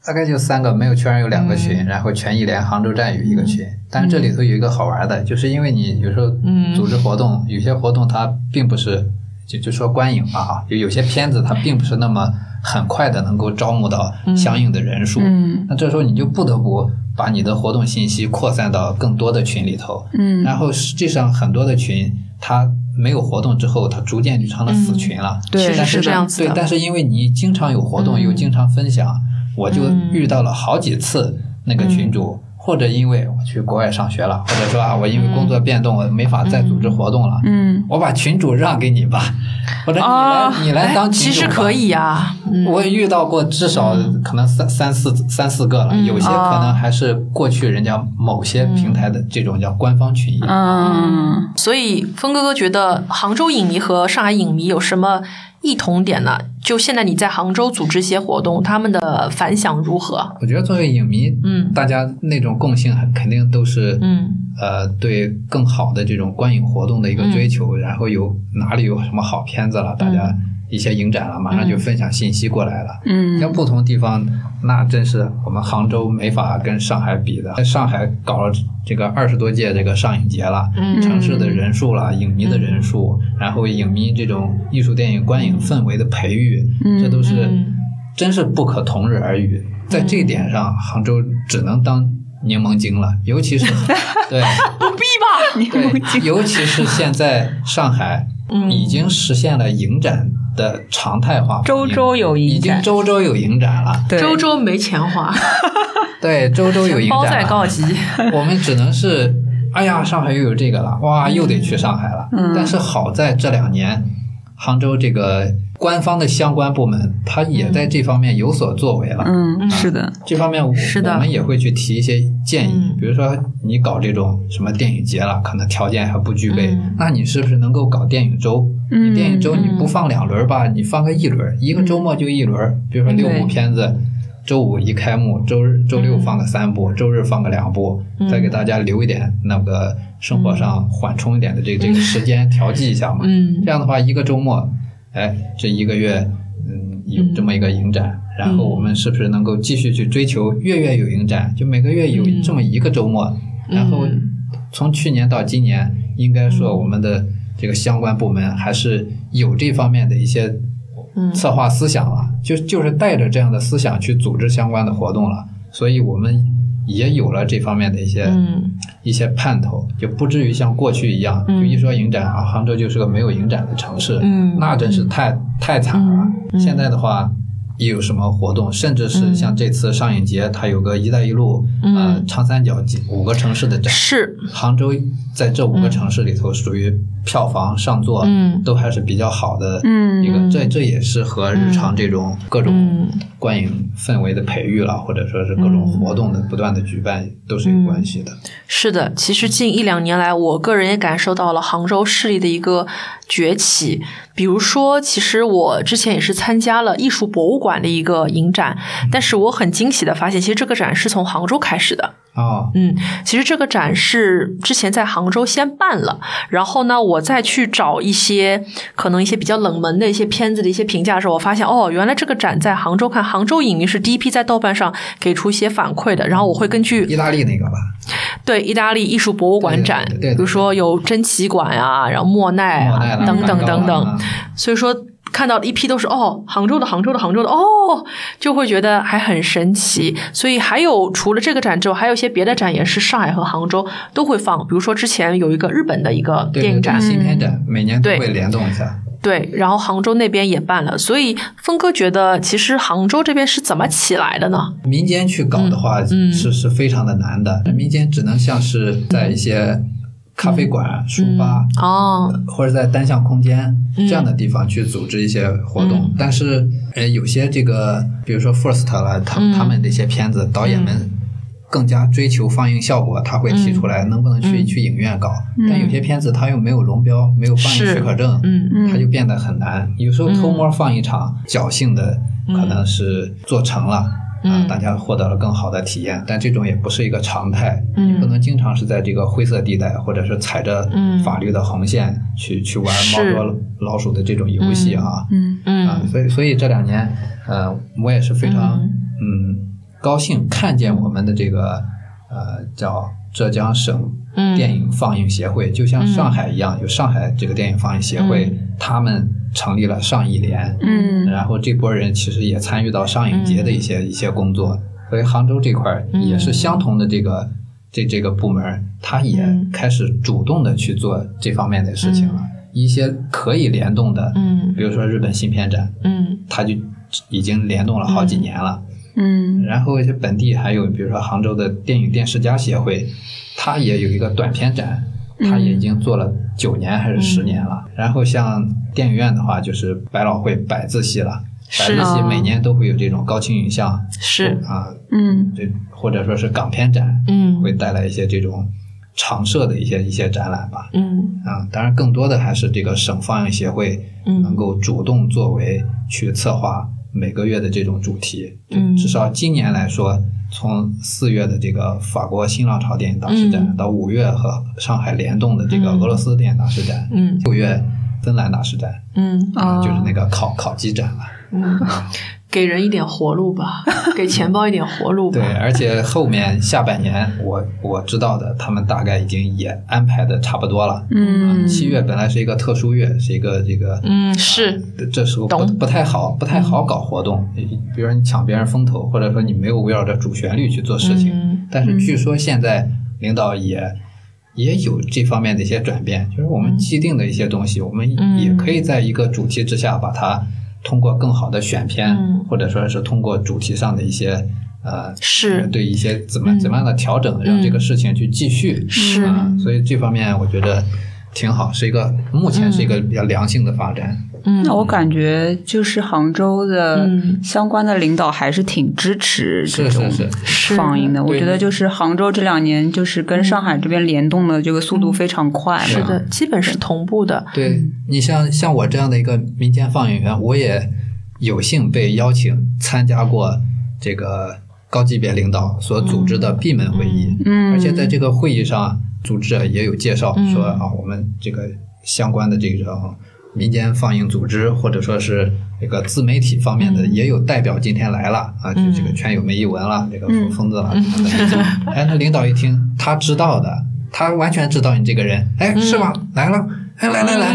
大概就三个，没有圈有两个群，嗯。然后全艺联、杭州站有一个群。但是这里头有一个好玩的，就是因为你有时候嗯。组织活动，有些活动它并不是就就说观影吧哈，就有些片子它并不是那么很快的能够招募到相应的人数。嗯那这时候你就不得不把你的活动信息扩散到更多的群里头。嗯然后实际上很多的群它没有活动之后，它逐渐就成了死群了。对但是这样子，。对但是因为你经常有活动，嗯又经常分享，我就嗯遇到了好几次那个群主。或者因为我去国外上学了，或者说啊，我因为工作变动，我没法再组织活动了，嗯，我把群主让给你吧，或者你来、哦你来当群主。其实可以呀、嗯我遇到过至少可能三三四三四个了，嗯有些可能还是过去人家某些平台的这种叫官方群一样。嗯，所以峰哥哥觉得杭州影迷和上海影迷有什么异同点呢？就现在你在杭州组织一些活动，他们的反响如何？我觉得作为影迷，嗯。大家那种共性很肯定都是，嗯。呃，对更好的这种观影活动的一个追求，然后有哪里有什么好片子了，大家一些影展了，马上就分享信息过来了。嗯像不同地方，那真是我们杭州没法跟上海比的。在上海搞了这个二十多届这个上影节了，嗯城市的人数了，影迷的人数，然后影迷这种艺术电影观影氛围的培育，这都是嗯真是不可同日而语。在这一点上，杭州只能当柠檬精了，尤其是 对 对，尤其是现在上海嗯。已经实现了影展的常态化，周周有影展。已经周周有影展了。对，周周没钱花，对，周周有影包在展了，告急。我们只能是，哎呀，上海又有这个了，哇，又得去上海了。嗯。但是好在这两年，杭州这个官方的相关部门，他也在这方面有所作为了。嗯，是的，这方面我们也会去提一些建议，嗯。比如说你搞这种什么电影节了，可能条件还不具备，嗯。那你是不是能够搞电影周？嗯你电影周你嗯。不放两轮吧，你放个一轮，一个周末就一轮，比如说六部片子。周五一开幕，周日、周六放个三部，周日放个两部，嗯。再给大家留一点那个生活上缓冲一点的这个这个时间，调剂一下嘛。嗯。这样的话，一个周末，哎，这一个月，嗯，有这么一个影展，然后我们是不是能够继续去追求月月有影展？就每个月有嗯这么一个周末，然后从去年到今年，应该说我们的这个相关部门还是有这方面的一些嗯策划思想了，就就是带着这样的思想去组织相关的活动了，所以我们也有了这方面的一些、嗯。一些盼头，就不至于像过去一样，嗯。就一说影展啊，杭州就是个没有影展的城市，嗯。那真是太太惨了。嗯。现在的话。一有什么活动，甚至是像这次上影节，它有个“一带一路”嗯。呃长三角几五个城市的展，是。杭州在这五个城市里头，属于票房上座，嗯。都还是比较好的嗯一个。这这也是和日常这种各种嗯。观影氛围的培育了，或者说是各种活动的不断的举办，都是有关系的。是的，其实近一两年来，我个人也感受到了杭州市里的一个崛起。比如说，其实我之前也是参加了艺术博物馆的一个影展，但是我很惊喜的发现，其实这个展是从杭州开始的。哦，嗯，其实这个展是之前在杭州先办了，然后呢，我再去找一些可能一些比较冷门的一些片子的一些评价的时候，我发现哦，原来这个展在杭州看，杭州影迷是第一批在豆瓣上给出一些反馈的，然后我会根据意大利那个吧，对意大利艺术博物馆展，对对对对比如说有珍奇馆啊，然后莫奈啊等等等等，啊所以说看到的一批都是哦，杭州的杭州的杭州的哦，就会觉得还很神奇。所以还有除了这个展之外，还有一些别的展也是上海和杭州都会放，比如说之前有一个日本的一个电影展，对新片展每年都会联动一下。对，然后杭州那边也办了，所以峰哥觉得其实杭州这边是怎么起来的呢？民间去搞的话，嗯是是非常的难的。民间只能像是在一些咖啡馆、书吧，哦，或者在单向空间嗯。这样的地方去组织一些活动。但是，呃，有些这个，比如说 First 了，他嗯。他们这些片子，导演们更加追求放映效果，他会提出来能不能去、嗯。去影院搞。但有些片子他又没有龙标，没有放映许可证，嗯它就变得很难。有时候偷摸放一场，侥幸的可能是做成了。嗯。啊，大家获得了更好的体验，但这种也不是一个常态，嗯。你不能经常是在这个灰色地带，或者是踩着嗯。法律的红线去、去玩猫捉老鼠的这种游戏啊，嗯。啊，嗯所以所以这两年，呃，我也是非常嗯。高兴看见我们的这个呃叫浙江省嗯。电影放映协会，就像上海一样，有上海这个电影放映协会，他们成立了上艺联，嗯。然后这波人其实也参与到上影节的一些、一些工作，所以杭州这块儿也是相同的这个、这这个部门儿，他也嗯。开始主动的去做这方面的事情了。一些可以联动的，嗯。比如说日本新片展，嗯。他就已经联动了好几年了。嗯。然后一些本地还有比如说杭州的电影电视家协会，它也有一个短片展，它已经做了九年还是十年了。然后像电影院的话，就是百老汇百字戏了，百字戏哦。每年都会有这种高清影像。是，啊，嗯。这或者说是港片展，嗯。会带来一些这种常设的一些一些展览吧。嗯。啊，当然更多的还是这个省放映协会嗯。能够主动作为去策划每个月的这种主题。嗯。至少今年来说，从四月的这个法国新浪潮电影大师展，嗯。到五月和上海联动的这个嗯。俄罗斯电影大师展，嗯。六月芬兰大师展，嗯。哦就是那个烤烤鸡展了。嗯，给人一点活路吧，给钱包一点活路吧对，。而且后面下半年，我我知道的，他们大概已经也安排的差不多了。嗯七月本来是一个特殊月，是一个这个嗯是这时候不不太好，不太好搞活动。比如说你抢别人风头，或者说你没有围绕着主旋律去做事情。嗯但是据说现在领导也也有这方面的一些转变，就是我们既定的一些东西，我们嗯也可以在一个主题之下把它通过更好的选片，嗯或者说是通过主题上的一些呃是对一些怎么嗯怎么样的调整，让这个事情去继续。是啊，所以这方面我觉得挺好，是一个目前是一个比较良性的发展。嗯，那我感觉就是杭州的嗯。相关的领导还是挺支持这种是是。是，放映的。我觉得就是杭州这两年就是跟上海这边联动的这个速度非常快。是的，基本是同步的。对你像像我这样的一个民间放映员，我也有幸被邀请参加过这个高级别领导所组织的闭门会议，嗯。而且在这个会议上，组织者也有介绍嗯。说啊，我们这个相关的这种民间放映组织或者说是这个自媒体方面的，嗯。也有代表今天来了啊，就嗯这个全友梅一文了，这个疯疯子了什。哎，那领导一听，他知道的，他完全知道你这个人，哎，是吗？来了，哎，来来来，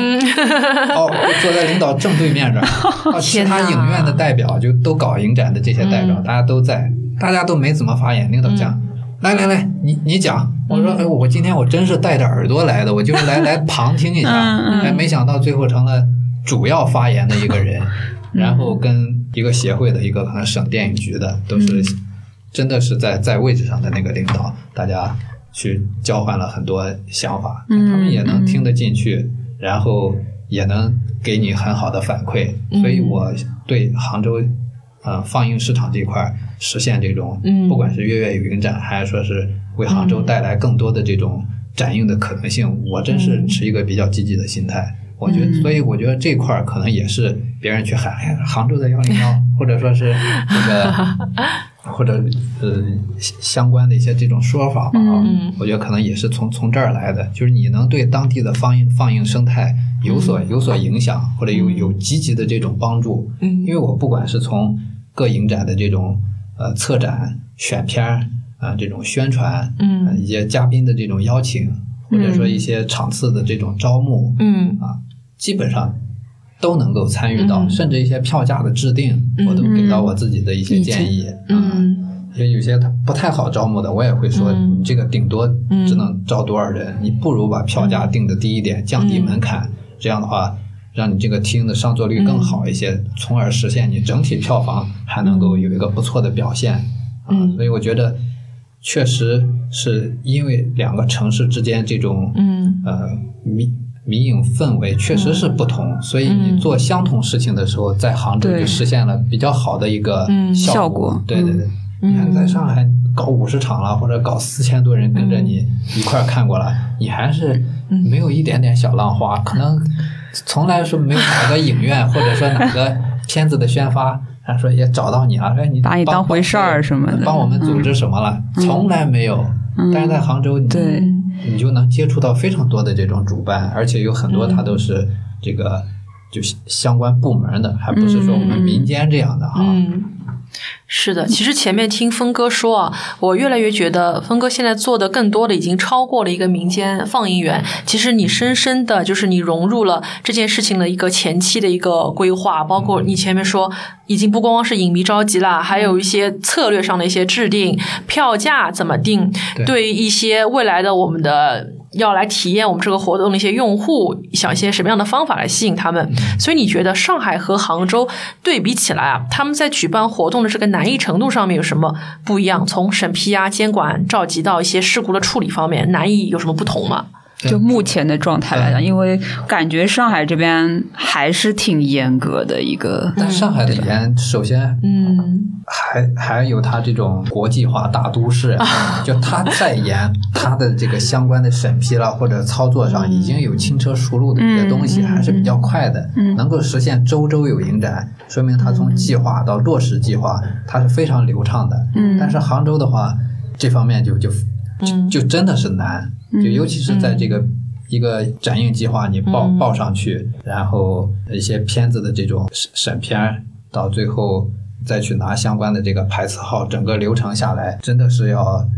哦，坐在领导正对面这儿，啊，其他影院的代表就都搞影展的这些代表，嗯。大家都在，大家都没怎么发言，领导讲，来来来，你你讲，我说，哎，我今天我真是带着耳朵来的，我就是来来旁听一下，哎，没想到最后成了主要发言的一个人，然后跟一个协会的一个可能省电影局的都是真的是在在位置上的那个领导，大家去交换了很多想法，嗯他们也能听得进去，然后也能给你很好的反馈，嗯。所以我对杭州。呃，放映市场这一块儿实现这种，嗯不管是月月有影展，还是说是为杭州带来更多的这种展映的可能性，我真是持一个比较积极的心态。我觉得，嗯。所以我觉得这块儿可能也是别人去喊，哎，杭州的幺零幺，或者说是这个，或者呃相相关的一些这种说法吧啊，嗯我觉得可能也是从从这儿来的，就是你能对当地的放映放映生态有所有所影响，或者有有积极的这种帮助。嗯。因为我不管是从各影展的这种呃策展、选片儿啊、这种宣传，嗯。呃一些嘉宾的这种邀请，或者说一些场次的这种招募，嗯。啊，基本上都能够参与到，嗯。甚至一些票价的制定，嗯我都给到我自己的一些建议。啊，嗯。也有些他不太好招募的，我也会说，嗯。你这个顶多只能招多少人，你不如把票价定的低一点，降低门槛，这样的话。让你这个厅的上座率更好一些，从而实现你整体票房还能够有一个不错的表现。啊，嗯。所以我觉得确实是因为两个城市之间这种嗯。呃民民影氛围确实是不同，所以嗯你做相同事情的时候，在杭州就实现了比较好的一个嗯效效果。对对对，嗯。你看在上海搞五十场了，或者搞四千多人跟着你一块儿看过了，你还是没有一点点小浪花，可能从来说没有哪个影院或者说哪个片子的宣发。他说也找到你了，说你把你当回事儿什么的。帮我们组织什么了？从来没有。但是在杭州，你对你就能接触到非常多的这种主办，而且有很多它都是这个就相关部门的，还不是说我们民间这样的哈。嗯，是的。其实前面听峰哥说啊，我越来越觉得峰哥现在做的更多的已经超过了一个民间放映员。其实你深深的就是你融入了这件事情的一个前期的一个规划，包括你前面说，已经不光光是影迷着急了，还有一些策略上的一些制定，票价怎么定，对对于一些未来的我们的。要来体验我们这个活动的一些用户，想一些什么样的方法来吸引他们。所以你觉得上海和杭州对比起来啊，他们在举办活动的这个难易程度上面有什么不一样？从审批啊、监管、召集到一些事故的处理方面，难易有什么不同吗？就目前的状态来讲，因为感觉上海这边还是挺严格的一个。但上海的严，首先，嗯，还还有它这种国际化大都市，就它再严，它的这个相关的审批了或者操作上已经有轻车熟路的一些东西，还是比较快的，能够实现周周有影展，说明它从计划到落实计划，它是非常流畅的。嗯。但是杭州的话，这方面就就就就真的是难，就尤其是在这个一个展映计划你报报上去，然后一些片子的这种审审片，到最后再去拿相关的这个排词号，整个流程下来，真的是要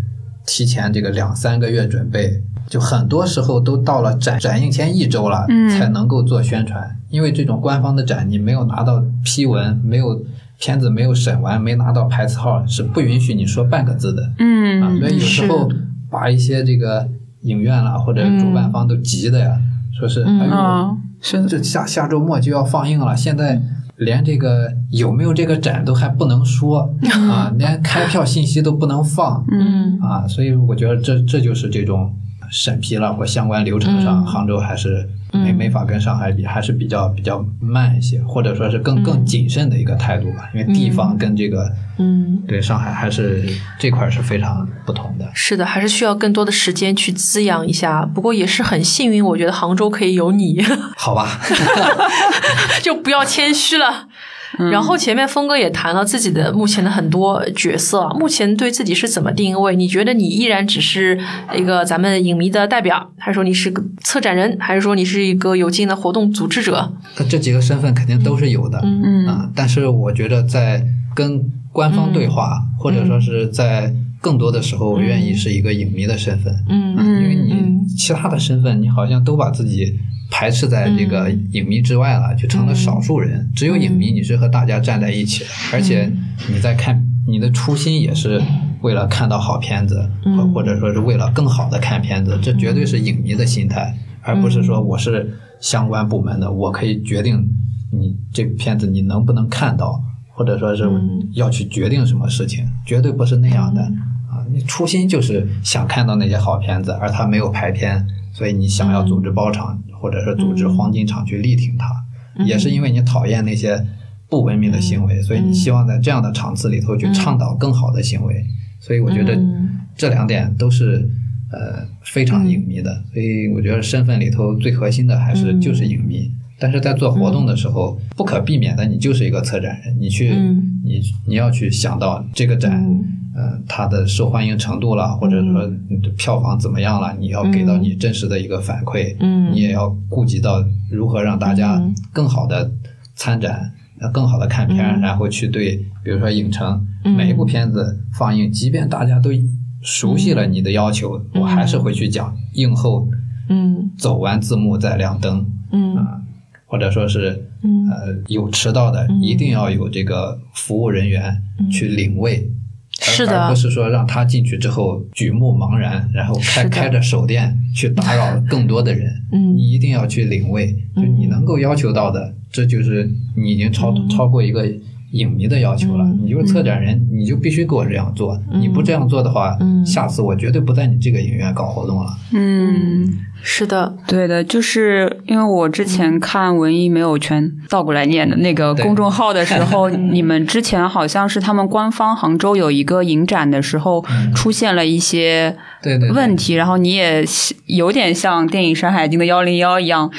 提前这个两三个月准备，就很多时候都到了展展映前一周了，嗯。才能够做宣传，因为这种官方的展你没有拿到批文，没有片子没有审完，没拿到排词号，是不允许你说半个字的。啊，嗯所以有时候把一些这个影院啦或者主办方都急的呀，说是哎呦，啊，是，这下下周末就要放映了，现在连这个有没有这个展都还不能说 啊，连开票信息都不能放嗯。啊，所以我觉得这这就是这种审批了或相关流程上，嗯。杭州还是没嗯。没法跟上海比，还是比较比较慢一些，或者说是更更谨慎的一个态度吧，因为地方跟这个嗯，对上海还是这块儿是非常不同的。是的，还是需要更多的时间去滋养一下。不过也是很幸运，我觉得杭州可以有你，好吧，就不要谦虚了。然后前面峰哥也谈了自己的目前的很多角色啊，目前对自己是怎么定位？你觉得你依然只是一个咱们影迷的代表，还是说你是个策展人，还是说你是一个有劲的活动组织者？这几个身份肯定都是有的，嗯啊，但是我觉得在跟官方对话，或者说是在更多的时候，我愿意是一个影迷的身份，嗯。啊因为你嗯。其他的身份，你好像都把自己排斥在这个影迷之外了，就成了少数人。只有影迷，你是和大家站在一起的，而且你在看你的初心也是为了看到好片子，或或者说是为了更好的看片子，这绝对是影迷的心态，而不是说我是相关部门的，我可以决定你这片子你能不能看到，或者说是要去决定什么事情，绝对不是那样的。啊，你初心就是想看到那些好片子，而他没有排片，所以你想要组织包场，或者是组织黄金场去力挺他，也是因为你讨厌那些不文明的行为，所以你希望在这样的场次里头去倡导更好的行为。所以我觉得这两点都是呃非常影迷的，所以我觉得身份里头最核心的还是就是影迷。但是在做活动的时候，不可避免的，你就是一个策展人，你去，嗯。你你要去想到这个展，呃，它的受欢迎程度了，或者说你的票房怎么样了，你要给到你真实的一个反馈，嗯。你也要顾及到如何让大家更好的参展，呃更好的看片，嗯。然后去对，比如说影城每一部片子放映，即便大家都熟悉了你的要求，我还是会去讲映后嗯。走完字幕再亮灯，嗯。啊，或者说是嗯。呃有迟到的，一定要有这个服务人员去领位。而是的。而不是说让他进去之后举目茫然，然后开开着手电去打扰更多的人。嗯。你一定要去领位，就你能够要求到的，这就是你已经超超过一个影迷的要求了。嗯你就是策展人，你就必须给我这样做。你不这样做的话，嗯下次我绝对不在你这个影院搞活动了。嗯，是的，对的，就是因为我之前看文艺没有全倒过来念的那个公众号的时候，你们之前好像是他们官方杭州有一个影展的时候出现了一些对对对问题，然后你也有点像电影《山海经》的幺零幺一样，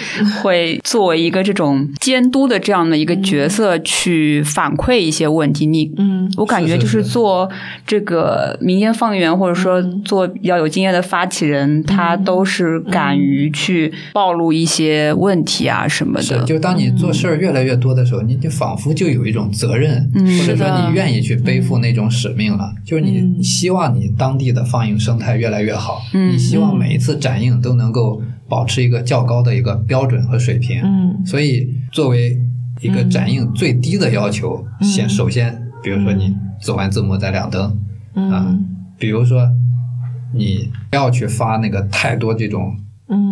会作为一个这种监督的这样的一个角色去反馈一些问题。你嗯我感觉就是做这个民间放映员，或者说做比较有经验的发起人，他都是敢于去暴露一些问题啊什么是，的。就当你做事儿越来越多的时候，你就仿佛就有一种责任，或者说你愿意去背负那种使命了。就是你希望你当地的放映生态越来越好，你希望每一次展映都能够保持一个较高的一个标准和水平。嗯。所以，作为一个展映最低的要求，先首先，比如说你走完字幕再亮灯，啊嗯比如说你不要去发那个太多这种嗯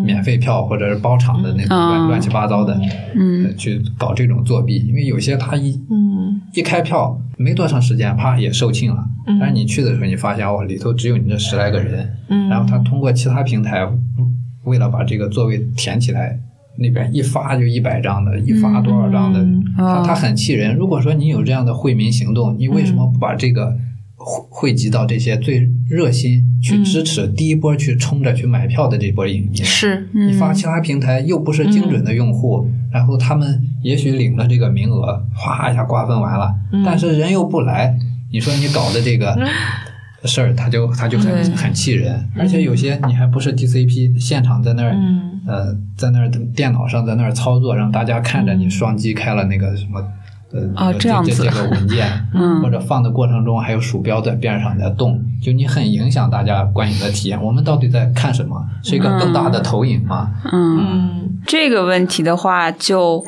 免费票或者是包场的那种乱嗯。乱七八糟的，嗯。呃去搞这种作弊，因为有些他一嗯。一开票没多长时间，啪也售罄了。嗯。但是你去的时候，你发现哦，里头只有你这十来个人，嗯。然后他通过其他平台，嗯为了把这个座位填起来，那边一发就一百张的，一发多少张的，他他很气人。如果说你有这样的惠民行动，你为什么不把这个汇汇集到这些最热心去支持第一波去冲着去买票的这波影迷？是你发其他平台又不是精准的用户，然后他们也许领了这个名额，哗一下瓜分完了，但是人又不来，你说你搞的这个事儿，他就他就很很气人，而且有些你还不是 DCP，现场在那儿，嗯。呃，在那儿电脑上在那儿操作，让大家看着你双击开了那个什么。呃，哦这这样子这这个文件，嗯或者放的过程中还有鼠标在边上在动，就你很影响大家观影的体验。我们到底在看什么？是一个更大的投影吗？嗯，嗯这个问题的话就，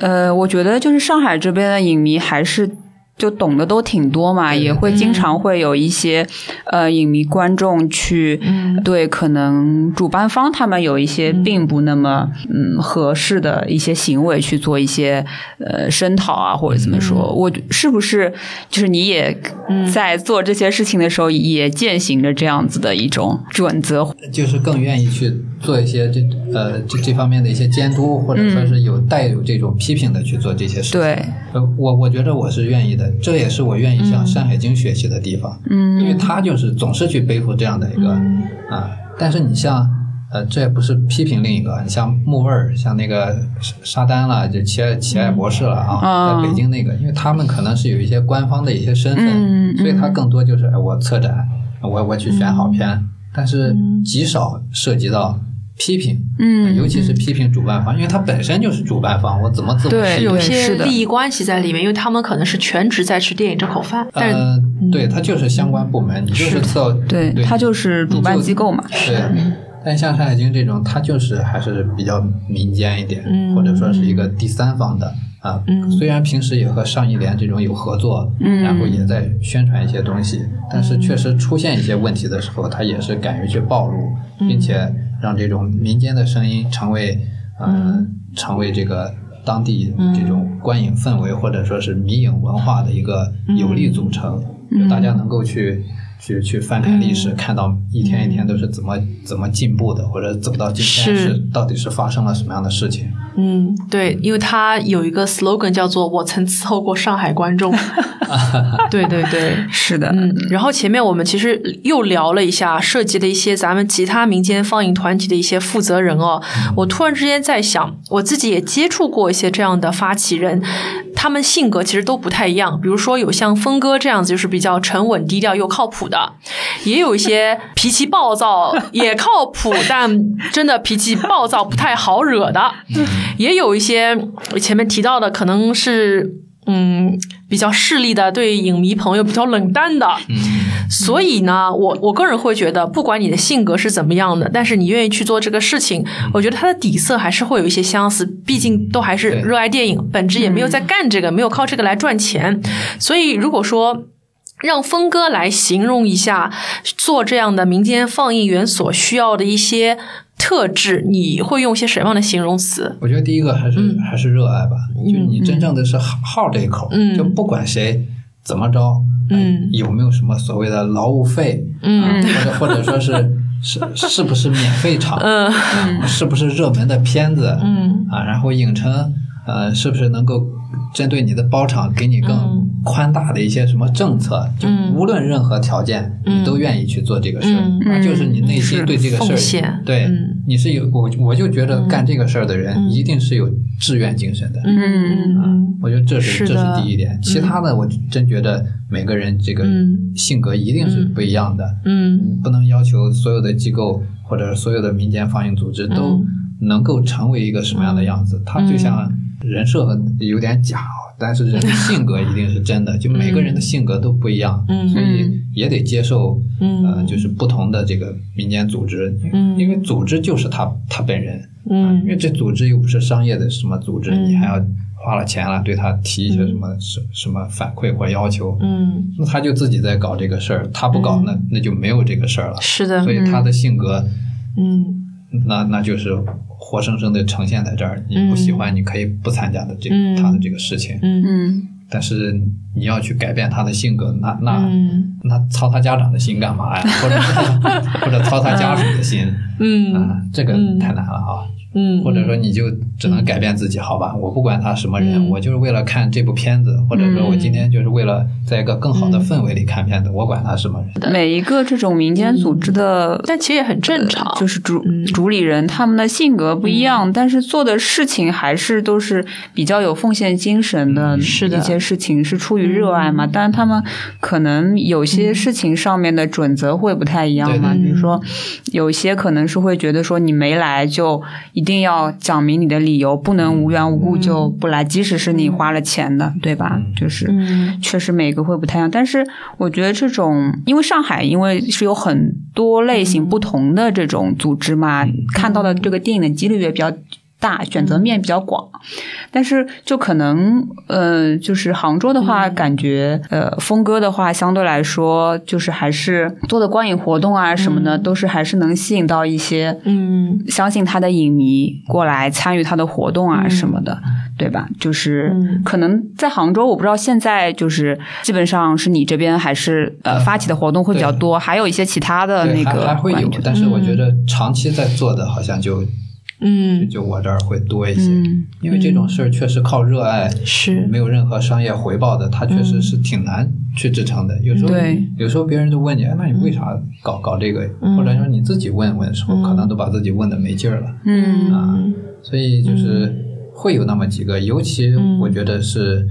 呃，我觉得就是上海这边的影迷还是。就懂得都挺多嘛，对也会经常会有一些、呃影迷观众去、嗯。对可能主办方他们有一些并不那么嗯合适的一些行为去做一些呃声讨啊或者怎么说，我是不是就是你也在做这些事情的时候也践行着这样子的一种准则？就是更愿意去做一些这呃这这方面的一些监督，或者说是有带有这种批评的去做这些事情。对，呃，我我觉得我是愿意的，这也是我愿意向《山海经》学习的地方，嗯。因为他就是总是去背负这样的一个啊、但是你像呃，这也不是批评另一个，你像木味儿，像那个沙沙丹了，就奇爱奇爱博士了啊，啊在北京那个，因为他们可能是有一些官方的一些身份，嗯嗯所以他更多就是哎我策展，我我去选好片，但是极少涉及到批评，嗯尤其是批评主办方，因为他本身就是主办方，我怎么怎么对有些利益关系在里面，因为他们可能是全职在吃电影这口饭，但呃，对，他就是相关部门，你就是策，对，对，它就是主办机构嘛。对。但像《山海经》这种，它就是还是比较民间一点，嗯。或者说是一个第三方的啊。嗯。虽然平时也和上一联这种有合作，嗯。然后也在宣传一些东西，但是确实出现一些问题的时候，它也是敢于去暴露，嗯。并且让这种民间的声音成为，呃，嗯。成为这个当地这种观影氛围或者说是迷影文化的一个有力组成，就大家能够去。去去翻看历史，看到一天一天都是怎么怎么进步的，或者走到今天是是到底是发生了什么样的事情？嗯，对，因为他有一个 slogan 叫做“我曾伺候过上海观众 ”，对对对，是的，嗯，然后前面我们其实又聊了一下，涉及了一些咱们其他民间放映团体的一些负责人哦。我突然之间在想，我自己也接触过一些这样的发起人，他们性格其实都不太一样。比如说有像峰哥这样子，就是比较沉稳低调又靠谱的，也有一些脾气暴躁也靠谱，但真的脾气暴躁不太好惹的，也有一些前面提到的可能是。嗯，比较势利的，对影迷朋友比较冷淡的，所以呢，我我个人会觉得，不管你的性格是怎么样的，但是你愿意去做这个事情，我觉得它的底色还是会有一些相似，毕竟都还是热爱电影，本质也没有在干这个，没有靠这个来赚钱，所以如果说。让峰哥来形容一下做这样的民间放映员所需要的一些特质，你会用些什么样的形容词？我觉得第一个还是、嗯还是热爱吧，就你真正的是好好这一口，嗯就不管谁怎么着，嗯。呃有没有什么所谓的劳务费，嗯。啊或者或者说是 是是不是免费场，嗯。啊是不是热门的片子，嗯。啊，然后影城呃是不是能够针对你的包场给你更嗯。宽大的一些什么政策，就嗯。无论任何条件，嗯。你都愿意去做这个事儿，嗯。那就是你内心对这个事儿，对嗯，你是有我我就觉得干这个事儿的人嗯。一定是有志愿精神的，嗯嗯嗯。我觉得这是这是第一点，其他的我真觉得每个人这个嗯。性格一定是不一样的，嗯。不能要求所有的机构或者所有的民间放映组织都嗯。能够成为一个什么样的样子。它就像人设有点假，但是人的性格一定是真的。就每个人的性格都不一样，嗯。所以也得接受，嗯。呃，就是不同的这个民间组织，嗯。因为组织就是他他本人，嗯。因为这组织又不是商业的什么组织，嗯。你还要花了钱了对他提一些什么什什么反馈或要求，嗯，那他就自己在搞这个事儿，他不搞那那就没有这个事儿了。是的，所以他的性格嗯。那那就是活生生的呈现在这儿。你不喜欢，你可以不参加的这嗯。他的这个事情。嗯。嗯。但是你要去改变他的性格，那那、嗯。那操他家长的心干嘛呀？或者 或者操他家属的心，嗯。啊，这个嗯。太难了啊。嗯，或者说你就只能改变自己，好吧？我不管他什么人，嗯。我就是为了看这部片子，或者说我今天就是为了在一个更好的氛围里看片子，我管他什么人。每一个这种民间组织的，但其实也很正常，就是主嗯。主理人他们的性格不一样，但是做的事情还是都是比较有奉献精神的。是的。一些事情是出于热爱嘛，但是他们可能有些事情上面的准则会不太一样嘛。比如说，有些可能是会觉得说你没来就一定要讲明你的理由，不能无缘无故就不来，即使是你花了钱的，对吧？嗯就是。嗯确实每个会不太一样，但是我觉得这种，因为上海因为是有很多类型不同的这种组织嘛，看到的这个电影的几率也比较大，选择面比较广。但是就可能，呃，就是杭州的话，感觉呃，峰哥的话相对来说，就是还是做的观影活动啊什么的，都是还是能吸引到一些嗯。相信他的影迷过来参与他的活动啊嗯。什么的，对吧？就是嗯。可能在杭州，我不知道现在就是基本上是你这边还是呃发起的活动会比较多，还有一些其他的那个还会有，但是我觉得长期在做的好像就嗯。就我这儿会多一些，嗯。因为这种事儿确实靠热爱，是。没有任何商业回报的，它确实是挺难去支撑的。有时候对，有时候别人就问你，哎那你为啥搞搞这个？嗯。或者说你自己问问的时候，可能都把自己问的没劲儿了。嗯。啊。所以就是会有那么几个，尤其嗯。我觉得是。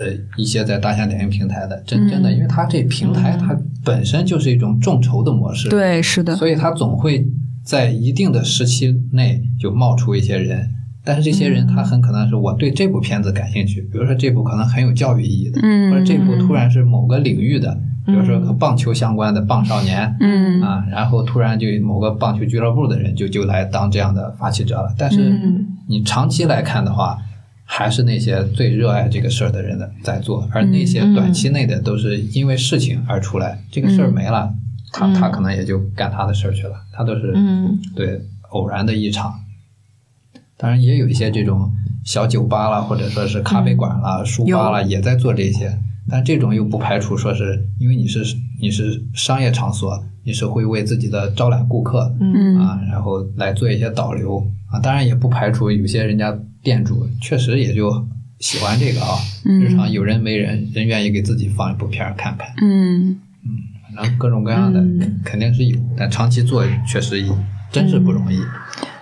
呃，一些在大象点评平台的，真真的，嗯。因为它这平台它本身就是一种众筹的模式，对，是的，所以它总会在一定的时期内就冒出一些人，但是这些人他很可能是我对这部片子感兴趣，比如说这部可能很有教育意义的，嗯或者这部突然是某个领域的，比如说和棒球相关的棒少年。嗯啊，然后突然就某个棒球俱乐部的人就就来当这样的发起者了。但是嗯你长期来看的话，还是那些最热爱这个事儿的人的在做，而那些嗯短期内的都是因为事情而出来，这个事儿没了，他他可能也就干他的事儿去了，他都是嗯。对偶然的一场。当然也有一些这种小酒吧啦，或者说是咖啡馆啦、书吧啦，也在做这些。但这种又不排除说是因为你是你是商业场所，你是会为自己的招揽顾客，嗯。啊，然后来做一些导流啊。当然也不排除有些人家店主确实也就喜欢这个啊，嗯。日常有人没人，人愿意给自己放一部片儿看看，嗯反正各种各样的嗯肯定是有，但长期做确实真是不容易。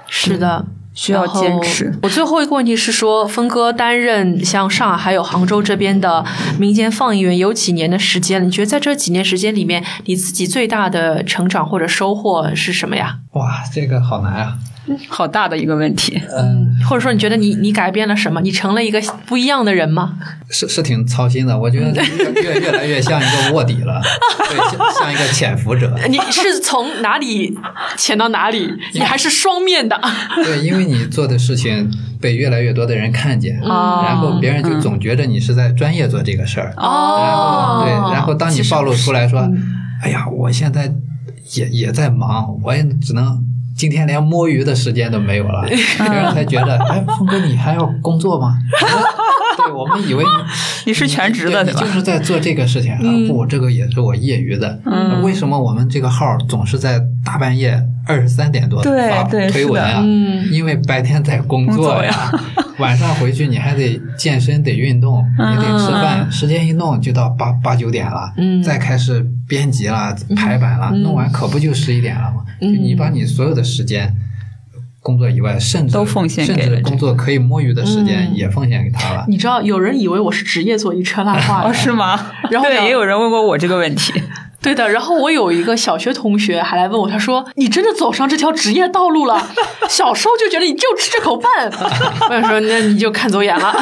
是的。需要坚持。我最后一个问题是说，峰哥担任像上海还有杭州这边的民间放映员有几年的时间了？你觉得在这几年时间里面，你自己最大的成长或者收获是什么呀？哇，这个好难啊！好大的一个问题。嗯，或者说，你觉得你你改变了什么？你成了一个不一样的人吗？是是挺操心的，我觉得越越越来越像一个卧底了，对，像像一个潜伏者。你是从哪里潜到哪里？你还是双面的。对，因为你做的事情被越来越多的人看见，哦然后别人就总觉得你是在专业做这个事儿。哦然后对，然后当你暴露出来说，哎呀，我现在也也在忙，我也只能今天连摸鱼的时间都没有了，别人才觉得，哎，峰哥你还要工作吗？对，我们以为 你是全职的对吧？对你就是在做这个事情啊，不，这个也是我业余的。嗯。为什么我们这个号总是在大半夜二十三点多发推文啊？嗯。因为白天在工工作作呀，晚上回去你还得健身，得运动，你得吃饭，时间一弄就到八八九点了，嗯。再开始编辑了、排版了，弄完可不就十一点了吗？就你把你所有的时间。工作以外，甚至都奉献给甚至工作可以摸鱼的时间嗯也奉献给他了。你知道，有人以为我是职业做一车烂画哦，是吗？然后，也有人问过我这个问题。对的，然后我有一个小学同学还来问我，他说：“你真的走上这条职业道路了？小时候就觉得你就吃这口饭。” 我说：“那你就看走眼了。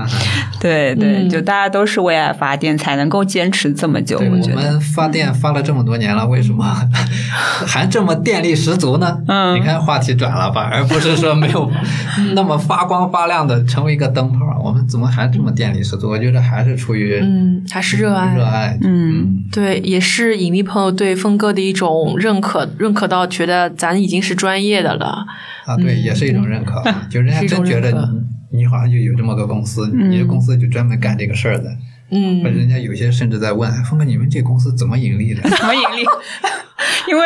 对对，嗯就大家都是为爱发电，才能够坚持这么久。我我觉得，们发电发了这么多年了，为什么还这么电力十足呢？嗯你看话题转了吧，而不是说没有那么发光发亮的成为一个灯泡。我我们怎么还这么电力十足？我觉得还是出于嗯，还是热爱，热爱，嗯对，也是影迷朋友对峰哥的一种认可，认可到觉得咱已经是专业的了。啊，对，也是一种认可，就人家真觉得你你好像就有这么个公司，你的公司就专门干这个事儿的。嗯人家有些甚至在问，哎峰哥，你们这公司怎么盈利的？怎么盈利？因为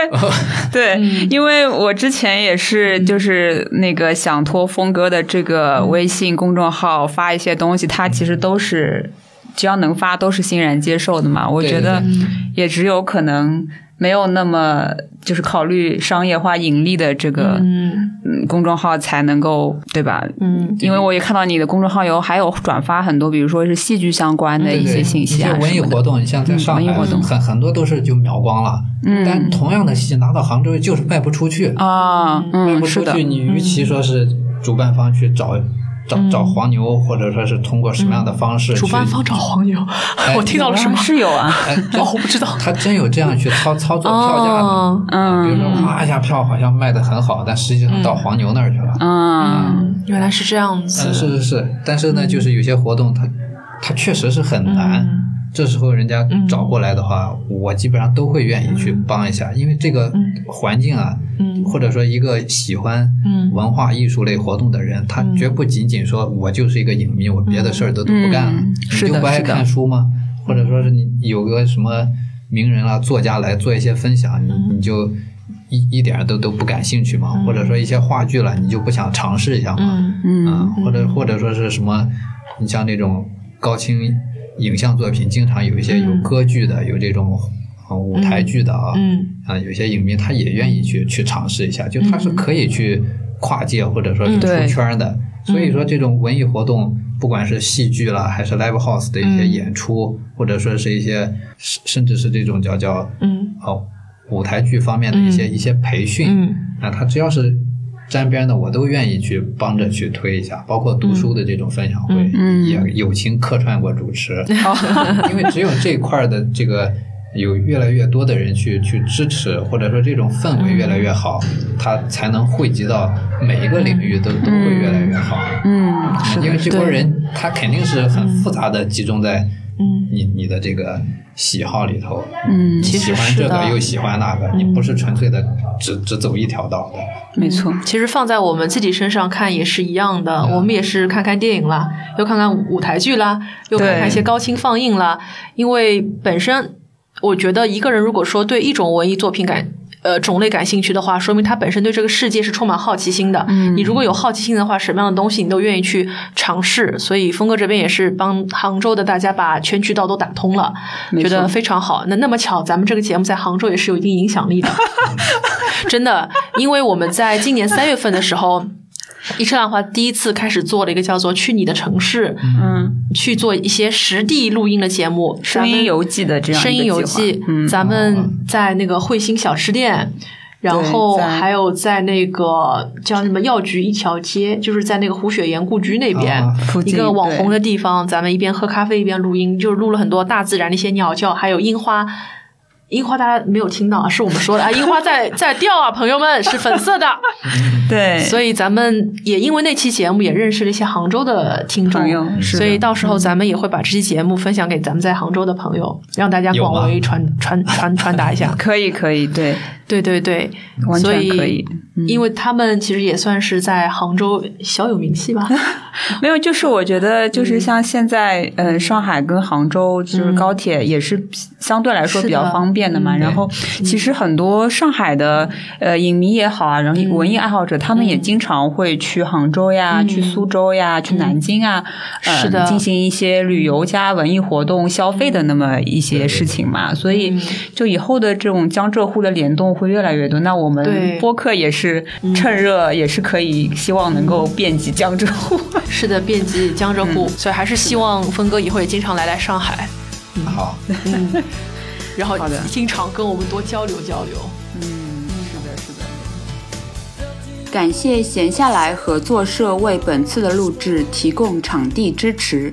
对，因为我之前也是就是那个想托峰哥的这个微信公众号发一些东西，他其实都是只要能发都是欣然接受的嘛。我觉得也只有可能没有那么就是考虑商业化盈利的这个嗯。嗯公众号才能够对吧？嗯。因为我也看到你的公众号有还有转发很多，比如说是戏剧相关的一些信息啊文艺活动，你像在嗯上海很很多都是就秒光了，嗯。但同样的戏拿到杭州就是卖不出去，啊，卖不出去。你与其说是主办方去找找找黄牛，或者说是通过什么样的方式去，主办方找黄牛，我听到了什么？是有啊，哎，哦，我不知道。他真有这样去操操作票价的。哦，嗯比如说，哇一下票好像卖的很好，但实际上到黄牛那儿去了。嗯嗯，原来是这样子。嗯，是是是，但是呢，就是有些活动它它确实是很难。嗯这时候人家找过来的话，我基本上都会愿意去帮一下，因为这个环境啊，嗯。或者说一个喜欢嗯。文化艺术类活动的人，他绝不仅仅说我就是一个影迷，我别的事儿都都不干了，嗯。你就不爱看书吗？或者说是你有个什么名人啊、作家来做一些分享，你你就一一点儿都都不感兴趣吗？或者说一些话剧了，你就不想尝试一下吗？嗯。嗯。啊，或者或者说是什么，你像那种高清影像作品，经常有一些有歌剧的，有这种呃舞台剧的啊，嗯啊，有些影迷他也愿意去去尝试一下，就他是可以去跨界或者说是出圈儿的。所以说，这种文艺活动，不管是戏剧啦，还是 live house 的一些演出，或者说是一些甚甚至是这种叫叫嗯。哦舞台剧方面的一些、一些培训，嗯。啊，他只要是沾边的，我都愿意去帮着去推一下，包括读书的这种分享会，嗯也友情客串过主持，因为只有这块儿的这个有越来越多的人去去支持，或者说这种氛围越来越好，它才能汇集到每一个领域都都会越来越好。嗯，因为这波人他肯定是很复杂的集中在嗯你你的这个喜好里头，嗯你其实喜欢这个又喜欢那个，你不是纯粹的只只走一条道的。没错，其实放在我们自己身上看也是一样的，我们也是看看电影啦，又看看舞台剧啦，又看看一些高清放映啦。因为本身我觉得一个人如果说对一种文艺作品感呃种类感兴趣的话，说明他本身对这个世界是充满好奇心的。嗯你如果有好奇心的话，什么样的东西你都愿意去尝试。所以峰哥这边也是帮杭州的大家把全渠道都打通了，觉得非常好。那那么巧，咱们这个节目在杭州也是有一定影响力的。真的，因为我们在今年三月份的时候，一车浪花第一次开始做了一个叫做“去你的城市”，嗯，去做一些实地录音的节目，声音游记的这样声音游记，嗯，咱们在那个汇星小吃店。然后还有在那个叫什么药局一条街，就是在那个胡雪岩故居那边、啊一个网红的地方，咱们一边喝咖啡一边录音，就是录了很多大自然的一些鸟叫，还有樱花。樱花大家没有听到啊，是我们说的啊，樱花在 在掉啊，朋友们是粉色的。对，所以咱们也因为那期节目也认识了一些杭州的听众朋友所以到时候咱们也会把这期节目分享给咱们在杭州的朋友，让大家广为传传传传达一下。可以可以，对，对对对，完所全可以。嗯因为他们其实也算是在杭州小有名气吧。没有，就是我觉得，就是像现在，嗯、上海跟杭州就是高铁也是相对来说比较方便的嘛。嗯。然后，其实很多上海的呃影迷也好啊，然后文艺爱好者，他们也经常会去杭州呀、去苏州呀、去南京啊，呃是的。进行一些旅游加文艺活动消费的那么一些事情嘛。所以，就以后的这种江浙沪的联动会越来越多。那我们播客也是趁热，也是可以希望能够遍及江浙沪。是的，遍及江浙沪，所以还是希望峰哥以后也经常来来上海，好，嗯，然后经常跟我们多交流交流。嗯是的，是的。感谢闲下来合作社为本次的录制提供场地支持。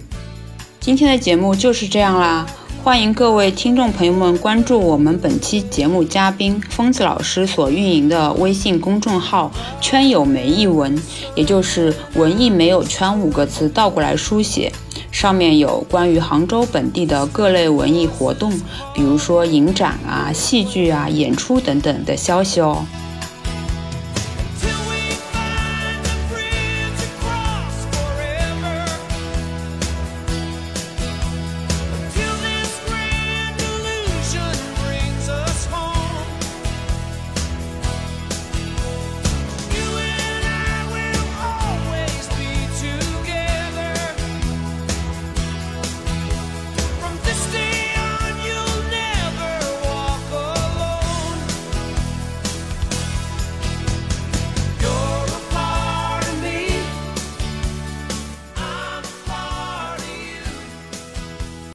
今天的节目就是这样啦，欢迎各位听众朋友们关注我们本期节目嘉宾疯子老师所运营的微信公众号“圈有没译文”，也就是“文艺没有圈”五个字倒过来书写。上面有关于杭州本地的各类文艺活动，比如说影展啊、戏剧啊、演出等等的消息哦。